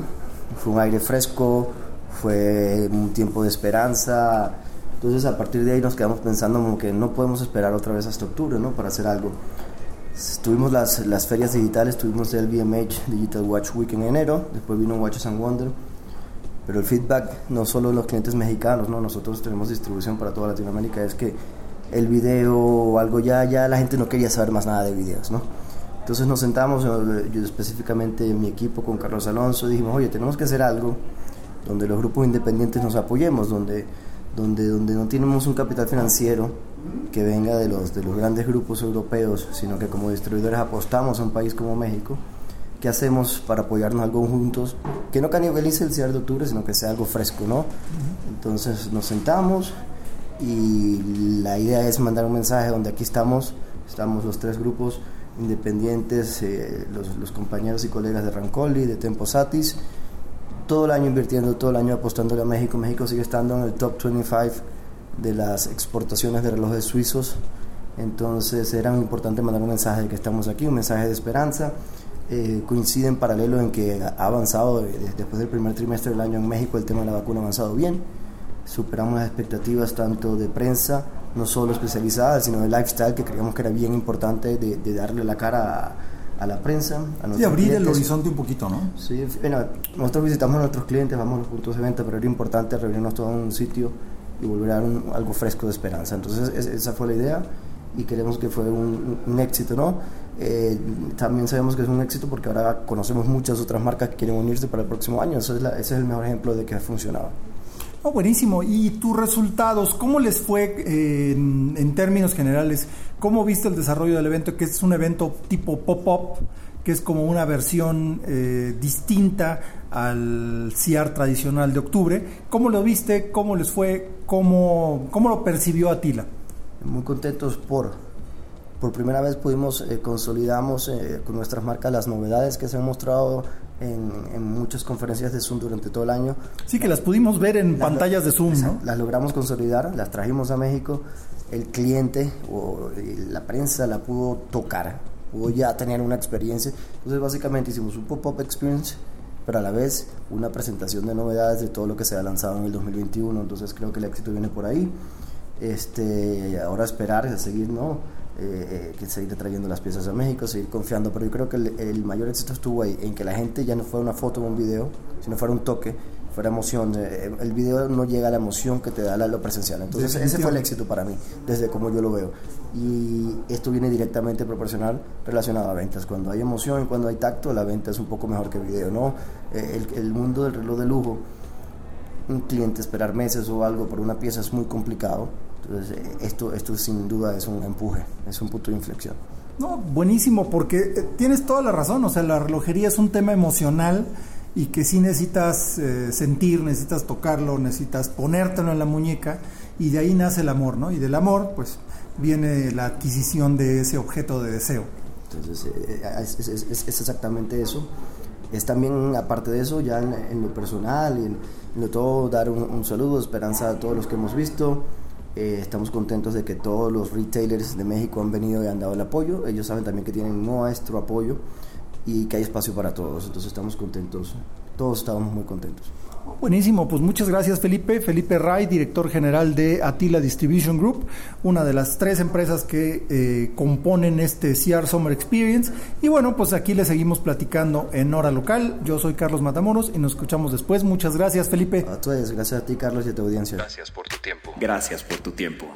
fue un aire fresco, fue un tiempo de esperanza. Entonces a partir de ahí nos quedamos pensando como que no podemos esperar otra vez hasta octubre, ¿no? Para hacer algo. Tuvimos las, las ferias digitales, tuvimos el BMH Digital Watch Week en enero, después vino Watches and Wonder pero el feedback no solo de los clientes mexicanos, ¿no? nosotros tenemos distribución para toda Latinoamérica, es que el video o algo ya, ya la gente no quería saber más nada de videos, ¿no? Entonces nos sentamos, yo, específicamente mi equipo con Carlos Alonso, dijimos, oye, tenemos que hacer algo donde los grupos independientes nos apoyemos, donde, donde, donde no tenemos un capital financiero que venga de los, de los grandes grupos europeos, sino que como distribuidores apostamos a un país como México qué hacemos para apoyarnos algo juntos, que no canibalice el cierre de octubre, sino que sea algo fresco, ¿no? Entonces nos sentamos y la idea es mandar un mensaje donde aquí estamos, estamos los tres grupos independientes, eh, los, los, compañeros y colegas de Rancoli, de Tempo Satis, todo el año invirtiendo, todo el año apostándole a México. México sigue estando en el top 25 de las exportaciones de relojes suizos. Entonces era muy importante mandar un mensaje de que estamos aquí, un mensaje de esperanza eh, coincide en paralelo en que ha avanzado después del primer trimestre del año en México, el tema de la vacuna ha avanzado bien. Superamos las expectativas tanto de prensa, no solo especializada, sino de lifestyle, que creíamos que era bien importante de, darle la cara a, la prensa. A y abrir el horizonte un poquito, ¿no? Sí, bueno, nosotros visitamos a nuestros clientes, vamos a los puntos de venta, pero era importante reunirnos todos en un sitio y volver a dar algo fresco de esperanza. Entonces, esa fue la idea y queremos que fue un, un éxito, ¿no? Eh, también sabemos que es un éxito porque ahora conocemos muchas otras marcas que quieren unirse para el próximo año. Eso es ese es el mejor ejemplo de que ha funcionado. Oh, buenísimo. ¿Y tus resultados? ¿Cómo les fue eh, en, términos generales? ¿Cómo viste el desarrollo del evento? Que es un evento tipo pop-up, que es como una versión eh, distinta al CIAR tradicional de octubre. ¿Cómo lo viste? ¿Cómo les fue? ¿Cómo, cómo lo percibió Atila? Muy contentos por por primera vez pudimos eh, consolidamos eh, con nuestras marcas las novedades que se han mostrado en, muchas conferencias de Zoom durante todo el año. Sí, que las pudimos ver en pantallas de Zoom, ¿no? Las logramos consolidar, las trajimos a México, el cliente o la prensa la pudo tocar, pudo ya tener una experiencia. Entonces básicamente hicimos un pop-up experience pero a la vez una presentación de novedades de todo lo que se ha lanzado en el 2021. Entonces creo que el éxito viene por ahí. Este, ahora esperar, seguir, ¿no? Eh, que seguir trayendo las piezas a México, seguir confiando, pero yo creo que el, mayor éxito estuvo ahí, en que la gente ya no fuera una foto o un video, sino fuera un toque, fuera emoción. Eh, el video no llega a la emoción que te da la, lo presencial. Entonces ese fue el éxito para mí, desde como yo lo veo. Y esto viene directamente proporcional relacionado a ventas. Cuando hay emoción, cuando hay tacto, la venta es un poco mejor que el video. ¿no? Eh, el, el mundo del reloj de lujo, un cliente esperar meses o algo por una pieza es muy complicado entonces, eh, esto, esto sin duda es un empuje, es un punto de inflexión. No, buenísimo, porque eh, tienes toda la razón, o sea, la relojería es un tema emocional y que sí necesitas eh, sentir, necesitas tocarlo, necesitas ponértelo en la muñeca y de ahí nace el amor, ¿no? Y del amor, pues, viene la adquisición de ese objeto de deseo. Entonces, es, es, exactamente eso. es también, aparte de eso, ya en, lo personal y en, lo todo, dar un, saludo, esperanza a todos los que hemos visto. Eh, estamos contentos de que todos los retailers de México han venido y han dado el apoyo. Ellos saben también que tienen nuestro apoyo y que hay espacio para todos. Entonces estamos contentos. Todos estamos muy contentos. Buenísimo, pues muchas gracias Felipe. Felipe Ray, director general de Atila Distribution Group, una de las tres empresas que eh, componen este CR Summer Experience. Y bueno, pues aquí le seguimos platicando en hora local. Yo soy Carlos Matamoros y nos escuchamos después. Muchas gracias Felipe. A todos, gracias a ti Carlos y a tu audiencia. Gracias por tu tiempo. Gracias por tu tiempo.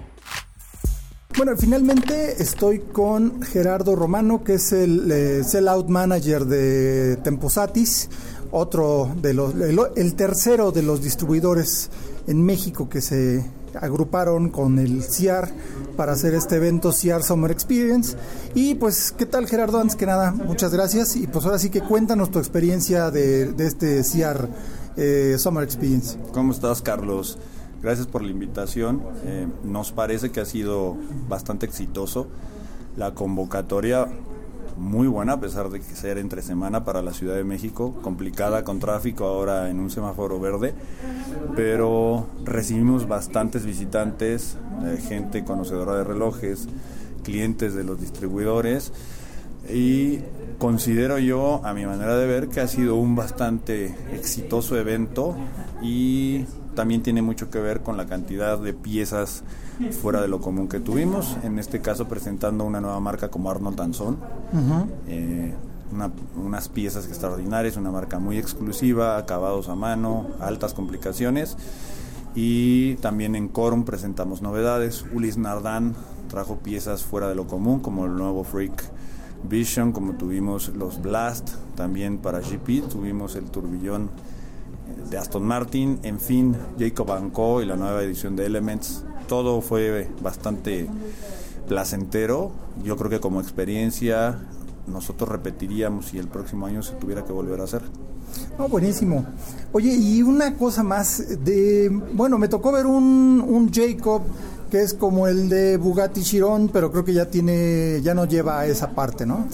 Bueno, finalmente estoy con Gerardo Romano, que es el eh, Sellout Manager de Temposatis otro de los, el, tercero de los distribuidores en México que se agruparon con el CIAR para hacer este evento CIAR Summer Experience. Y pues, ¿qué tal Gerardo? Antes que nada, muchas gracias. Y pues ahora sí que cuéntanos tu experiencia de, este CIAR eh, Summer Experience. ¿Cómo estás, Carlos? Gracias por la invitación. Eh, nos parece que ha sido bastante exitoso. La convocatoria muy buena a pesar de que ser entre semana para la Ciudad de México, complicada con tráfico ahora en un semáforo verde, pero recibimos bastantes visitantes, eh, gente conocedora de relojes, clientes de los distribuidores y considero yo, a mi manera de ver, que ha sido un bastante exitoso evento y también tiene mucho que ver con la cantidad de piezas fuera de lo común que tuvimos. En este caso presentando una nueva marca como Arnold Danzón. Eh, unas piezas extraordinarias, una marca muy exclusiva, acabados a mano, altas complicaciones. Y también en Corum presentamos novedades. Ulis Nardan trajo piezas fuera de lo común, como el nuevo Freak Vision, como tuvimos los Blast, también para GP, tuvimos el turbillón de Aston Martin, en fin, Jacob Co y la nueva edición de Elements. Todo fue bastante placentero. Yo creo que como experiencia nosotros repetiríamos si el próximo año se tuviera que volver a hacer. No, buenísimo. Oye, y una cosa más de, bueno, me tocó ver un, un Jacob que es como el de Bugatti Chiron, pero creo que ya tiene, ya no lleva esa parte, ¿no?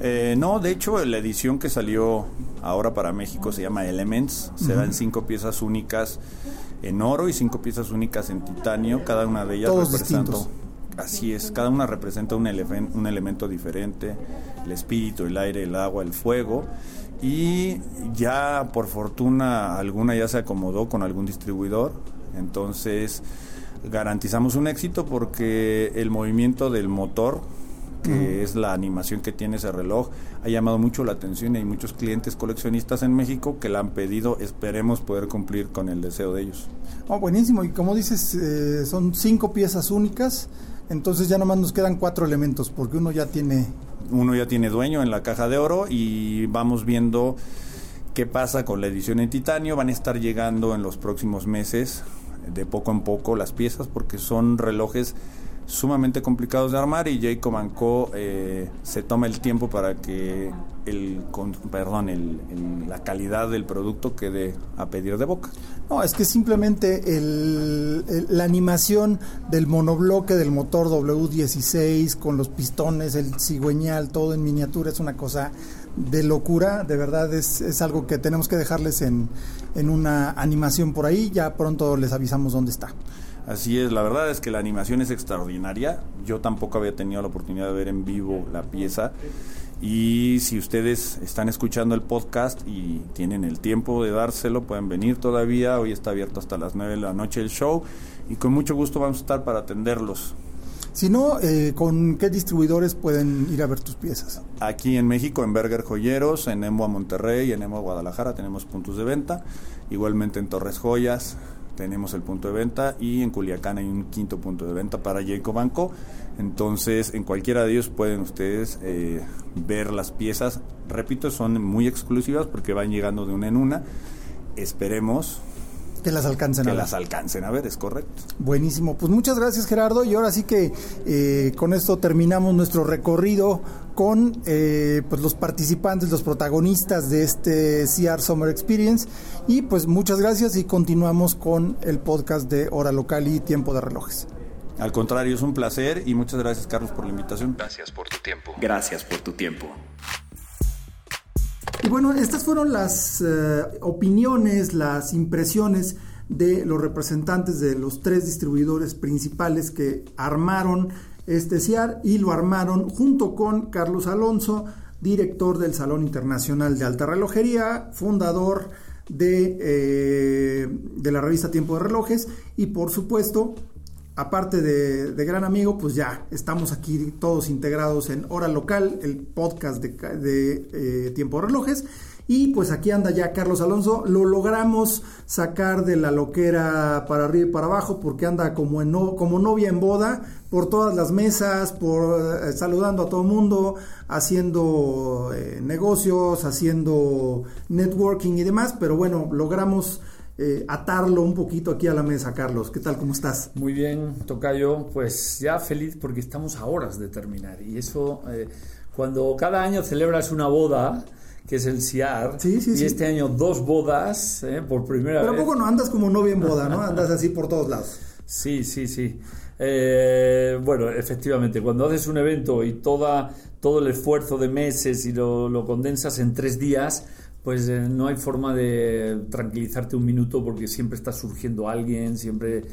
Eh, no, de hecho la edición que salió ahora para México se llama Elements, se dan cinco piezas únicas en oro y cinco piezas únicas en titanio, cada una de ellas representa Así es, cada una representa un, un elemento diferente, el espíritu, el aire, el agua, el fuego. Y ya por fortuna alguna ya se acomodó con algún distribuidor, entonces garantizamos un éxito porque el movimiento del motor que es la animación que tiene ese reloj, ha llamado mucho la atención y hay muchos clientes coleccionistas en México que la han pedido, esperemos poder cumplir con el deseo de ellos. Oh, buenísimo, y como dices, eh, son cinco piezas únicas, entonces ya nomás nos quedan cuatro elementos, porque uno ya tiene... Uno ya tiene dueño en la caja de oro y vamos viendo qué pasa con la edición en titanio, van a estar llegando en los próximos meses de poco en poco las piezas porque son relojes sumamente complicados de armar y Jacob Co eh, se toma el tiempo para que el, perdón, el, la calidad del producto quede a pedir de boca. No, es que simplemente el, la animación del monobloque del motor W16 con los pistones, el cigüeñal, todo en miniatura es una cosa de locura, de verdad es, es algo que tenemos que dejarles en, en una animación por ahí, ya pronto les avisamos dónde está. Así es, la verdad es que la animación es extraordinaria. Yo tampoco había tenido la oportunidad de ver en vivo la pieza. Y si ustedes están escuchando el podcast y tienen el tiempo de dárselo, pueden venir todavía. Hoy está abierto hasta las 9 de la noche el show y con mucho gusto vamos a estar para atenderlos. Si no, eh, ¿con qué distribuidores pueden ir a ver tus piezas? Aquí en México, en Berger Joyeros, en Emo Monterrey, en Emo Guadalajara tenemos puntos de venta. Igualmente en Torres Joyas, tenemos el punto de venta y en Culiacán hay un quinto punto de venta para Jacob Banco. Entonces, en cualquiera de ellos pueden ustedes eh, ver las piezas. Repito, son muy exclusivas porque van llegando de una en una. Esperemos que las alcancen que a ver. las alcancen a ver, es correcto. Buenísimo, pues muchas gracias Gerardo y ahora sí que eh, con esto terminamos nuestro recorrido con eh, pues los participantes, los protagonistas de este CR Summer Experience y pues muchas gracias y continuamos con el podcast de Hora Local y Tiempo de Relojes. Al contrario, es un placer y muchas gracias Carlos por la invitación. Gracias por tu tiempo. Gracias por tu tiempo. Y bueno, estas fueron las eh, opiniones, las impresiones de los representantes de los tres distribuidores principales que armaron este CIAR y lo armaron junto con Carlos Alonso, director del Salón Internacional de Alta Relojería, fundador de, eh, de la revista Tiempo de Relojes y por supuesto aparte de, gran amigo, pues ya estamos aquí todos integrados en Hora Local, el podcast de, eh, Tiempo de Relojes. Y pues aquí anda ya Carlos Alonso. Lo logramos sacar de la loquera para arriba y para abajo porque anda como, en como novia en boda por todas las mesas, por eh, saludando a todo el mundo, haciendo eh, negocios, haciendo networking y demás. Pero bueno, logramos eh, atarlo un poquito aquí a la mesa, Carlos. ¿Qué tal? ¿Cómo estás? Muy bien, Tocayo. Pues ya feliz porque estamos a horas de terminar. Y eso, cuando cada año celebras una boda, que es el CIAR. y este año dos bodas, ¿eh? por primera vez. Pero poco no andas como novia en boda, ¿no? Andas así por todos lados. Sí, sí, sí. Eh, bueno, efectivamente, cuando haces un evento y toda, todo el esfuerzo de meses y lo, lo condensas en tres días, pues eh, no hay forma de tranquilizarte un minuto porque siempre está surgiendo alguien, siempre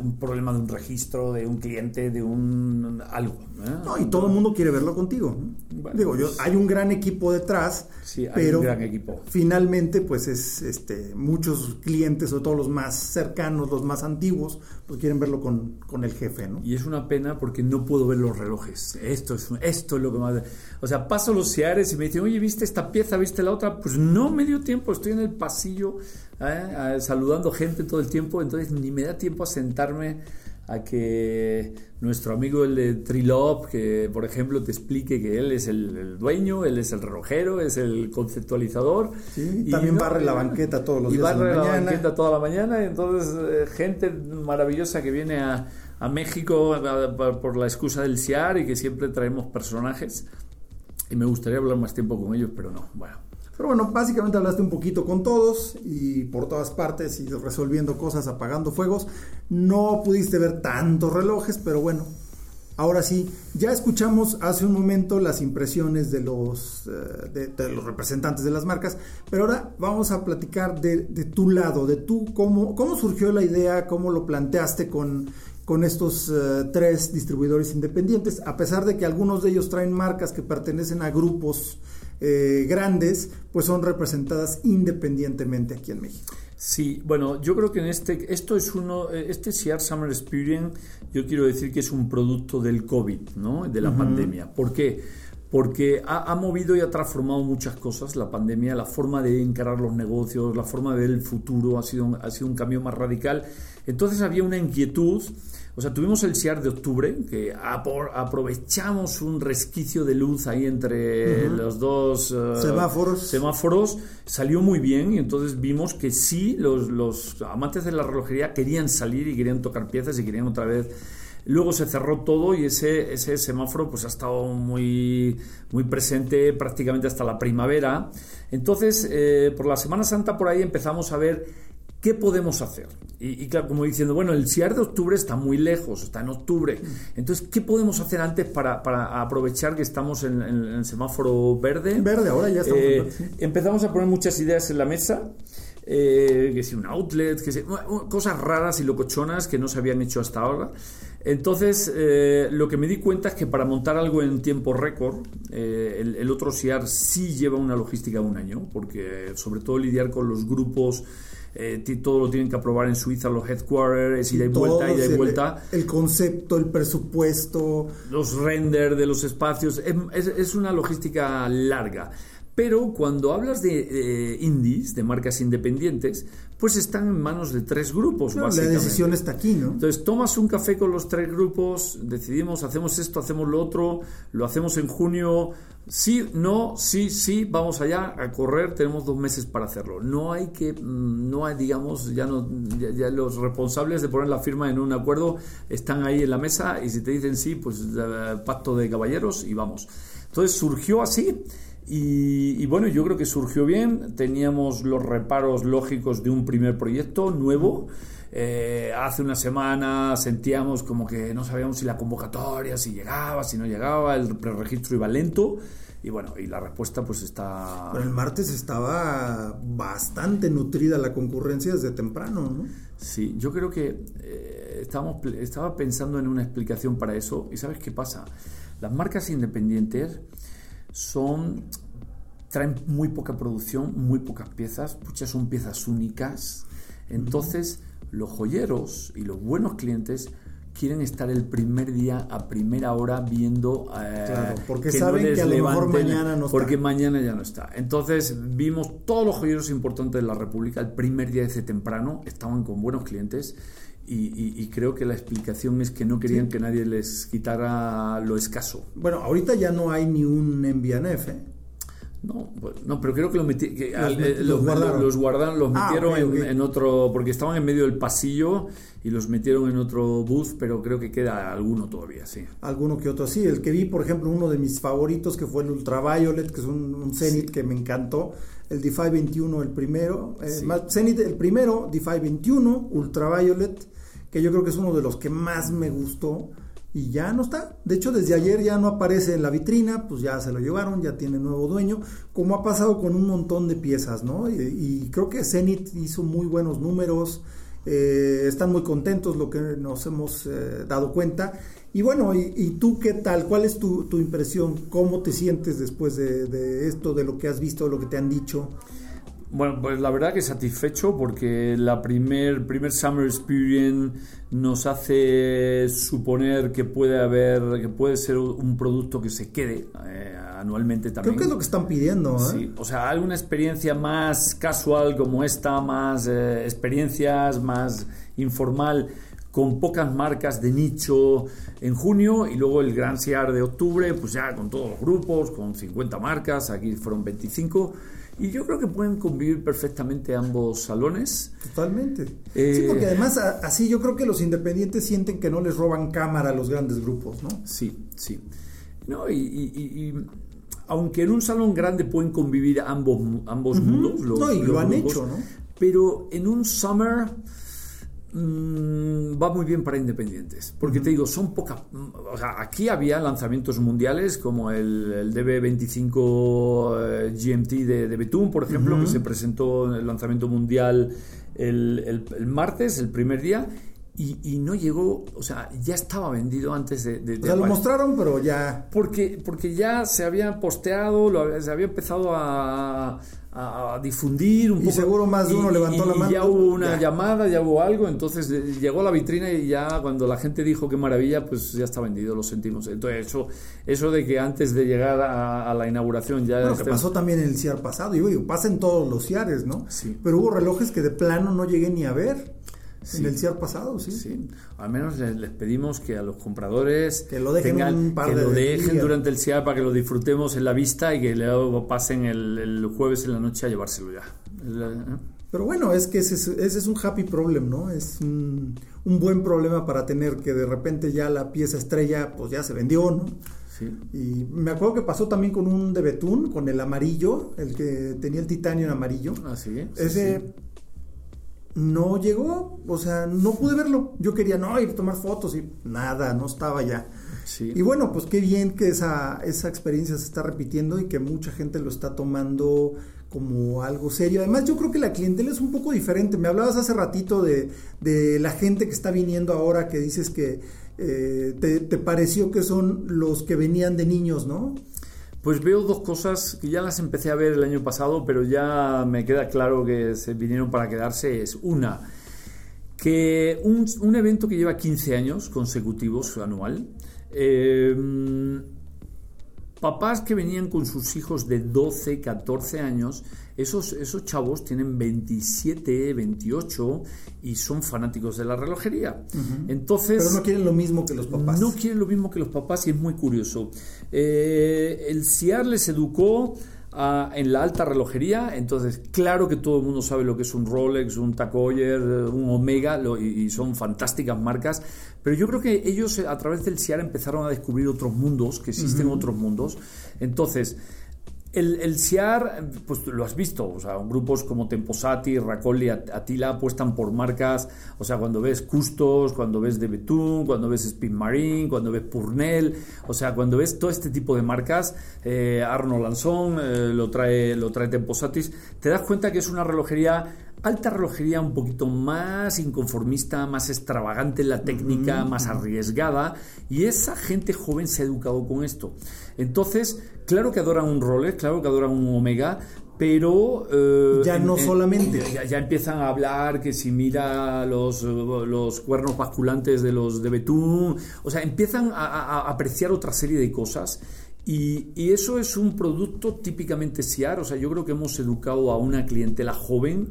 un problema de un registro, de un cliente, de un algo. No, y todo el mundo quiere verlo contigo. Digo, yo, pues hay un gran equipo detrás, sí, hay pero un gran equipo. finalmente, pues es este muchos clientes, o todos los más cercanos, los más antiguos, pues quieren verlo con, con el jefe, ¿no? Y es una pena porque no puedo ver los relojes. Esto es, esto es lo que más... O sea, paso los CIARES y me dicen, oye, ¿viste esta pieza? ¿Viste la otra? Pues no me dio tiempo, estoy en el pasillo ¿eh? saludando gente todo el tiempo, entonces ni me da tiempo a sentarme a que nuestro amigo el de Trilop, que por ejemplo te explique que él es el, dueño, él es el relojero, es el conceptualizador. y también barre la banqueta todos los días. Y barre la, banqueta toda la mañana. Entonces, eh, gente maravillosa que viene a, a México por la excusa del SIAR y que siempre traemos personajes. Y me gustaría hablar más tiempo con ellos, pero no. Bueno, pero bueno, básicamente hablaste un poquito con todos y por todas partes y resolviendo cosas, apagando fuegos. No pudiste ver tantos relojes, pero bueno, ahora sí, ya escuchamos hace un momento las impresiones de los, eh, de, los representantes de las marcas, pero ahora vamos a platicar de, tu lado, de tú, cómo, cómo surgió la idea, cómo lo planteaste con, con estos eh, tres distribuidores independientes, a pesar de que algunos de ellos traen marcas que pertenecen a grupos eh, grandes, pues son representadas independientemente aquí en México. Sí, bueno, yo creo que en este, esto es uno, eh, este Sear Summer Experience, yo quiero decir que es un producto del COVID, ¿no? De la pandemia. ¿Por qué? Porque ha, ha, movido y ha transformado muchas cosas la pandemia, la forma de encarar los negocios, la forma de ver el futuro ha sido, ha sido un cambio más radical. Entonces había una inquietud o sea, tuvimos el SIAR de octubre, que aprovechamos un resquicio de luz ahí entre los dos eh, semáforos. semáforos, salió muy bien y entonces vimos que sí, los, los amantes de la relojería querían salir y querían tocar piezas y querían otra vez Luego se cerró todo y ese, ese semáforo pues ha estado muy, muy presente prácticamente hasta la primavera. Entonces, eh, por la Semana Santa por ahí empezamos a ver ¿Qué podemos hacer? Y, claro, como diciendo, bueno, el CIAR de octubre está muy lejos, está en octubre. Entonces, ¿qué podemos hacer antes para, aprovechar que estamos en, el semáforo verde? Verde, ahora ya estamos. Eh, empezamos a poner muchas ideas en la mesa. Eh, que si un outlet, que si, cosas raras y locochonas que no se habían hecho hasta ahora. Entonces, eh, lo que me di cuenta es que para montar algo en tiempo récord, el, el, otro CIAR sí lleva una logística de un año, porque sobre todo lidiar con los grupos eh, todo lo tienen que aprobar en Suiza, los headquarters, y vuelta, ida y vuelta. El concepto, el presupuesto. Los render de los espacios, es, una logística larga. Pero cuando hablas de indies, de marcas independientes, pues están en manos de tres grupos. La decisión está aquí, ¿no? Entonces tomas un café con los tres grupos, decidimos, hacemos esto, hacemos lo otro, lo hacemos en junio, sí, no, sí, sí, vamos allá a correr, tenemos dos meses para hacerlo. No hay que, mm, no hay, digamos, ya, no, ya, los responsables de poner la firma en un acuerdo están ahí en la mesa y si te dicen sí, pues eh, pacto de caballeros y vamos. Entonces surgió así. Y, bueno, yo creo que surgió bien. Teníamos los reparos lógicos de un primer proyecto nuevo. Eh, hace una semana sentíamos como que no sabíamos si la convocatoria, si llegaba, si no llegaba, el preregistro iba lento. y bueno, y la respuesta pues está... Pero el martes estaba bastante nutrida la concurrencia desde temprano, ¿no? Sí, yo creo que eh, estábamos, estaba pensando en una explicación para eso y ¿sabes qué pasa? Las marcas independientes son traen muy poca producción, muy pocas piezas, muchas son piezas únicas. Entonces, los joyeros y los buenos clientes quieren estar el primer día a primera hora viendo eh, porque saben que a lo mejor mañana no porque mañana ya no está. Entonces vimos todos los joyeros importantes de la República el primer día desde temprano estaban con buenos clientes y, creo que la explicación es que no querían que nadie les quitara lo escaso bueno ahorita ya no hay ni un MBNF ¿eh? No, pues, no, pero creo que, lo metí, eh, los, guardaron. los, guardaron. los ah, metieron en, otro, porque estaban en medio del pasillo y los metieron en otro booth, pero creo que queda alguno todavía, sí. Alguno que otro, sí. El que vi, por ejemplo, uno de mis favoritos, que fue el Ultraviolet, que es un, un Zenith que me encantó. El DeFi 21, el primero. Eh, Zenith, el primero, DeFi 21, Ultraviolet, que yo creo que es uno de los que más me gustó y ya no está. De hecho, desde ayer ya no aparece en la vitrina, pues ya se lo llevaron, ya tiene nuevo dueño, como ha pasado con un montón de piezas, ¿no? Y, creo que Zenith hizo muy buenos números, eh, están muy contentos, lo que nos hemos eh, dado cuenta. Y bueno, y, tú qué tal? ¿Cuál es tu, impresión? ¿Cómo te sientes después de, de esto, de lo que has visto, de lo que te han dicho? Bueno, pues la verdad que satisfecho porque la primer, primer Summer Experience nos hace suponer que puede haber, que puede ser un producto que se quede eh, anualmente también. Creo que es lo que están pidiendo. ¿eh? Sí, o sea, alguna experiencia más casual como esta, más eh, experiencias, más informal con pocas marcas de nicho en junio y luego el Gran Ciar de octubre, pues ya con todos los grupos, con 50 marcas, aquí fueron 25 y yo creo que pueden convivir perfectamente ambos salones. Totalmente. sí, eh, porque además así yo creo que los independientes sienten que no les roban cámara a los grandes grupos, ¿no? Sí, sí. No, y, aunque en un salón grande pueden convivir ambos, ambos mundos. no, y lo han hecho, ¿no? Pero en un summer Mm, va muy bien para independientes, porque te digo, son pocas. O sea, aquí había lanzamientos mundiales como el, DB25 eh, GMT de, de Betún, por ejemplo, que se presentó en el lanzamiento mundial el, el, martes, el primer día. Y, no llegó, o sea, ya estaba vendido antes de... de, o sea, lo mostraron, pero ya... Porque, porque ya se había posteado, lo, se había empezado a, a, difundir un y seguro más de uno levantó la mano. Y ya hubo una llamada, ya hubo algo, entonces eh, llegó a la vitrina y ya cuando la gente dijo qué maravilla, pues ya está vendido, lo sentimos. Entonces eso, eso de que antes de llegar a, la inauguración ya... Bueno, que pasó también en el CIAR pasado, yo digo, pasa en todos los CIARes, ¿no? Sí. Pero hubo relojes que de plano no llegué ni a ver. En el CIAR pasado, sí. sí. Al menos les, pedimos que a los compradores que lo dejen, un par que lo dejen durante el CIAR para que lo disfrutemos en la vista y que luego pasen el, jueves en la noche a llevárselo ya. ¿eh? Pero bueno, es que ese, es un happy problem, ¿no? Es un, un, buen problema para tener que de repente ya la pieza estrella pues ya se vendió, ¿no? Sí. Y me acuerdo que pasó también con un de Betún, con el amarillo, el que tenía el titanio en amarillo. Ah, sí. Ese no llegó, o sea, no pude verlo. Yo quería no ir a tomar fotos y nada, no estaba ya. Y bueno, pues qué bien que esa, esa experiencia se está repitiendo y que mucha gente lo está tomando como algo serio. Además, yo creo que la clientela es un poco diferente. Me hablabas hace ratito de, de la gente que está viniendo ahora, que dices que eh, te, te pareció que son los que venían de niños, ¿no? Pues veo dos cosas que ya las empecé a ver el año pasado, pero ya me queda claro que se vinieron para quedarse. Es una, que un, evento que lleva 15 años consecutivos anual, eh, papás que venían con sus hijos de 12, 14 años, esos, esos chavos tienen 27, 28 y son fanáticos de la relojería. Entonces... Pero no quieren lo mismo que los papás. No quieren lo mismo que los papás y es muy curioso. Eh, el CIAR les educó en la alta relojería, entonces claro que todo el mundo sabe lo que es un Rolex, un Tag un Omega, y, son fantásticas marcas, pero yo creo que ellos a través del CIAR empezaron a descubrir otros mundos, que existen otros mundos, entonces el, el SIAR, pues lo has visto, o sea, grupos como Temposati, Racoli, Atila apuestan por marcas, o sea, cuando ves Custos, cuando ves De Betún, cuando ves Spin Marine, cuando ves Purnell, o sea, cuando ves todo este tipo de marcas, eh, Arno Lanzón eh, lo, trae, lo trae Temposatis, te das cuenta que es una relojería alta relojería un poquito más inconformista, más extravagante en la técnica, más arriesgada, y esa gente joven se ha educado con esto. Entonces, claro que adoran un Rolex, claro que adoran un Omega, pero... Eh, ya no solamente. Ya, empiezan a hablar que si mira los, los cuernos basculantes de los de Betún, o sea, empiezan a, apreciar otra serie de cosas. Y, y, eso es un producto típicamente SIAR, o sea, yo creo que hemos educado a una clientela joven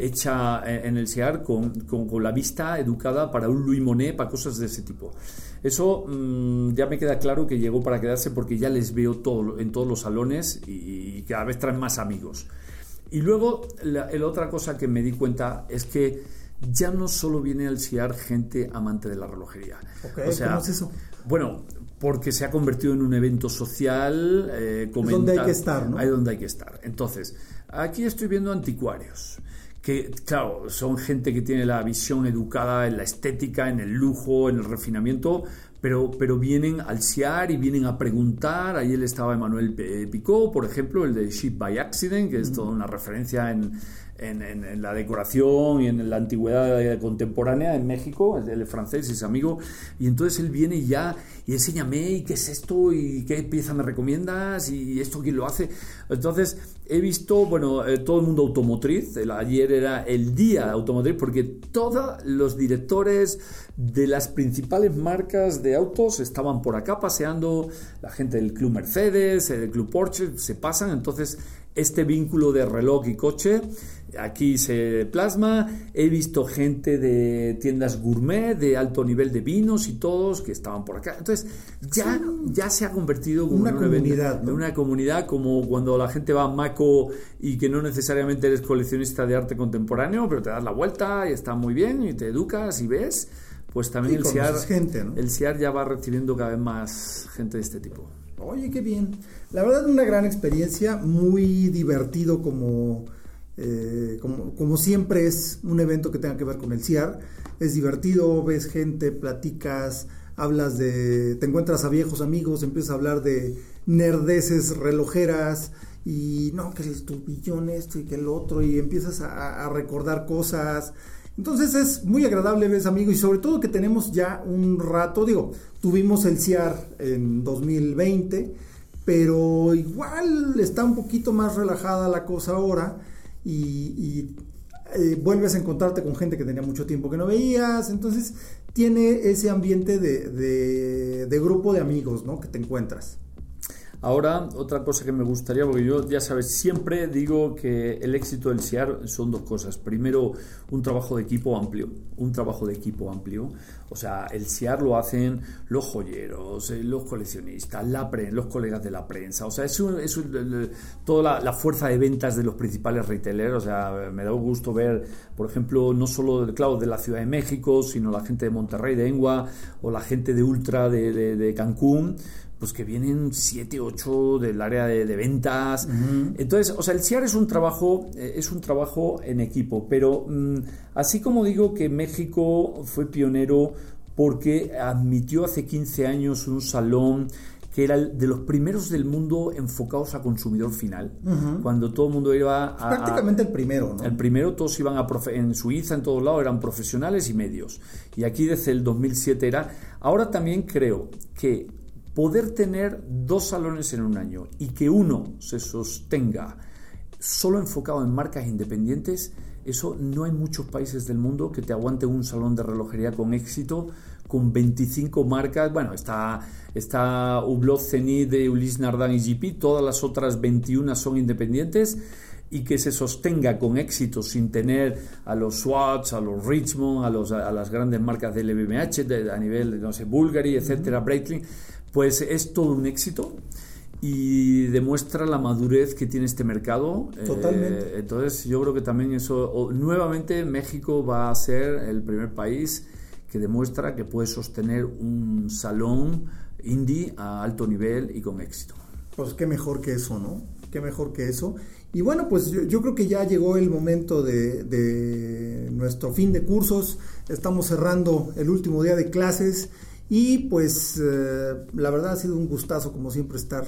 hecha en el SEAR con, con, la vista educada para un Louis Monet, para cosas de ese tipo. Eso mm, ya me queda claro que llegó para quedarse porque ya les veo todo, en todos los salones y, cada vez traen más amigos. Y luego, la, otra cosa que me di cuenta es que ya no solo viene al SIAR gente amante de la relojería. o sea, ¿Cómo es eso? Bueno, porque se ha convertido en un evento social. Eh, donde hay que estar, ¿no? Ahí donde hay que estar. Entonces, aquí estoy viendo anticuarios que, claro, son gente que tiene la visión educada en la estética, en el lujo, en el refinamiento, pero, pero vienen al CIAR y vienen a preguntar. Ayer estaba Emanuel Picot, por ejemplo, el de Ship by Accident, que es toda una referencia en, en, la decoración y en la antigüedad contemporánea en México, el, francés es amigo, y entonces él viene ya, y enséñame, ¿y qué es esto? ¿Y qué pieza me recomiendas? ¿Y esto quién lo hace? Entonces, he visto, bueno, eh, todo el mundo automotriz, ayer era el día automotriz, porque todos los directores de las principales marcas de autos estaban por acá paseando, la gente del Club Mercedes, del Club Porsche, se pasan, entonces este vínculo de reloj y coche aquí se plasma. He visto gente de tiendas gourmet de alto nivel de vinos y todos que estaban por acá. Entonces, ya, ya se ha convertido como una, comunidad. Una comunidad como cuando la gente va a Maco y que no necesariamente eres coleccionista de arte contemporáneo, pero te das la vuelta y está muy bien y te educas y ves. Pues también el, CIAR, el CIAR ya va recibiendo cada vez más gente de este tipo. Oye, qué bien. La verdad, una gran experiencia, muy divertido como eh, como, siempre es un evento que tenga que ver con el CIAR, es divertido, ves gente, platicas, hablas de, te encuentras a viejos amigos, empiezas a hablar de nerdeces relojeras y no, que el tubillón esto y que el otro y empiezas a, recordar cosas. Entonces es muy agradable, ves amigo, y sobre todo que tenemos ya un rato, digo, tuvimos el CIAR en 2020, pero igual está un poquito más relajada la cosa ahora y, eh, vuelves a encontrarte con gente que tenía mucho tiempo que no veías, entonces tiene ese ambiente de, de grupo de amigos ¿no? que te encuentras. Ahora, otra cosa que me gustaría, porque yo ya sabes, siempre digo que el éxito del CIAR son dos cosas. Primero, un trabajo de equipo amplio, un trabajo de equipo amplio. O sea, el CIAR lo hacen los joyeros, eh, los coleccionistas, la los colegas de la prensa. O sea, es, es toda la, fuerza de ventas de los principales retailers. O sea, me da gusto ver, por ejemplo, no solo, claro, de la Ciudad de México, sino la gente de Monterrey, de Engua, o la gente de Ultra de Cancún pues que vienen 7, 8 del área de, ventas. Entonces, o sea, el CIAR es un trabajo, eh, es un trabajo en equipo, pero mm, así como digo que México fue pionero porque admitió hace 15 años un salón que era de los primeros del mundo enfocados a consumidor final. Cuando todo el mundo iba a... Prácticamente el primero, ¿no? El primero, todos iban a... en Suiza, en todos lados, eran profesionales y medios. Y aquí desde el 2007 era... Ahora también creo que poder tener dos salones en un año y que uno se sostenga solo enfocado en marcas independientes, eso no hay muchos países del mundo que te aguante un salón de relojería con éxito con 25 marcas. Bueno, está, está Hublot, Zenith, Ulysse Nardin y GP, todas las otras 21 son independientes y que se sostenga con éxito sin tener a los Swatch, a los Richmond, a, los, a las grandes marcas del LVMH a nivel, no sé, Bulgari, etcétera, Breitling pues es todo un éxito y demuestra la madurez que tiene este mercado. Totalmente. Eh, entonces yo creo que también eso, nuevamente México va a ser el primer país que demuestra que puede sostener un salón indie a alto nivel y con éxito. Pues qué mejor que eso, ¿no? qué mejor que eso. Y bueno, pues yo, creo que ya llegó el momento de, nuestro fin de cursos. Estamos cerrando el último día de clases y pues eh, la verdad ha sido un gustazo como siempre estar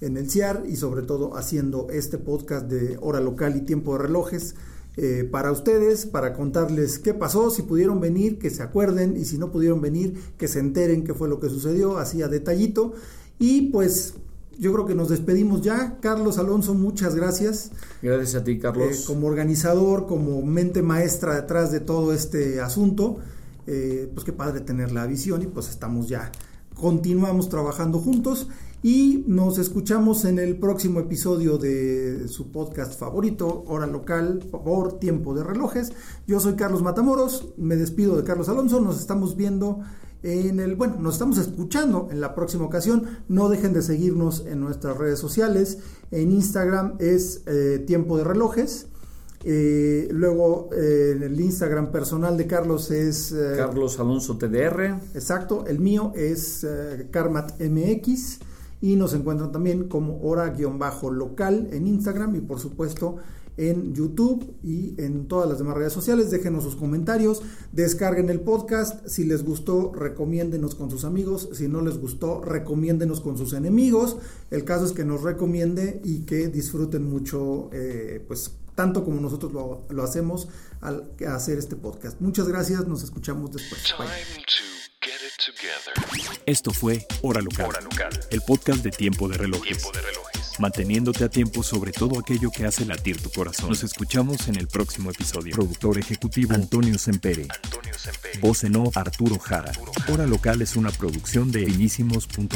en el CIAR y sobre todo haciendo este podcast de hora local y tiempo de relojes. Eh, para ustedes, para contarles qué pasó, si pudieron venir, que se acuerden, y si no pudieron venir, que se enteren qué fue lo que sucedió, así a detallito. Y pues yo creo que nos despedimos ya. Carlos Alonso, muchas gracias. Gracias a ti, Carlos. Eh, como organizador, como mente maestra detrás de todo este asunto, eh, pues qué padre tener la visión y pues estamos ya, continuamos trabajando juntos y nos escuchamos en el próximo episodio de su podcast favorito, Hora Local por Tiempo de Relojes. Yo soy Carlos Matamoros, me despido de Carlos Alonso, nos estamos viendo en el, bueno, nos estamos escuchando en la próxima ocasión. No dejen de seguirnos en nuestras redes sociales. En Instagram es eh, Tiempo de Relojes. Eh, luego eh, el Instagram personal de Carlos es Carlos Alonso TDR. Exacto, el mío es Carmat MX y nos encuentran también como hora-local en Instagram y por supuesto en YouTube y en todas las demás redes sociales. Déjenos sus comentarios, descarguen el podcast. Si les gustó, recomiéndenos con sus amigos. Si no les gustó, recomiéndenos con sus enemigos. El caso es que nos recomiende y que disfruten mucho, eh, pues tanto como nosotros lo, hacemos al hacer este podcast. Muchas gracias, nos escuchamos después. Esto fue Hora Local, el podcast de Tiempo de Relojes. Tiempo de Relojes manteniéndote a tiempo sobre todo aquello que hace latir tu corazón. Nos escuchamos en el próximo episodio. Productor ejecutivo Antonio Sempere. Antonio Voz en off Arturo Jara. Hora Local es una producción de finísimos.com.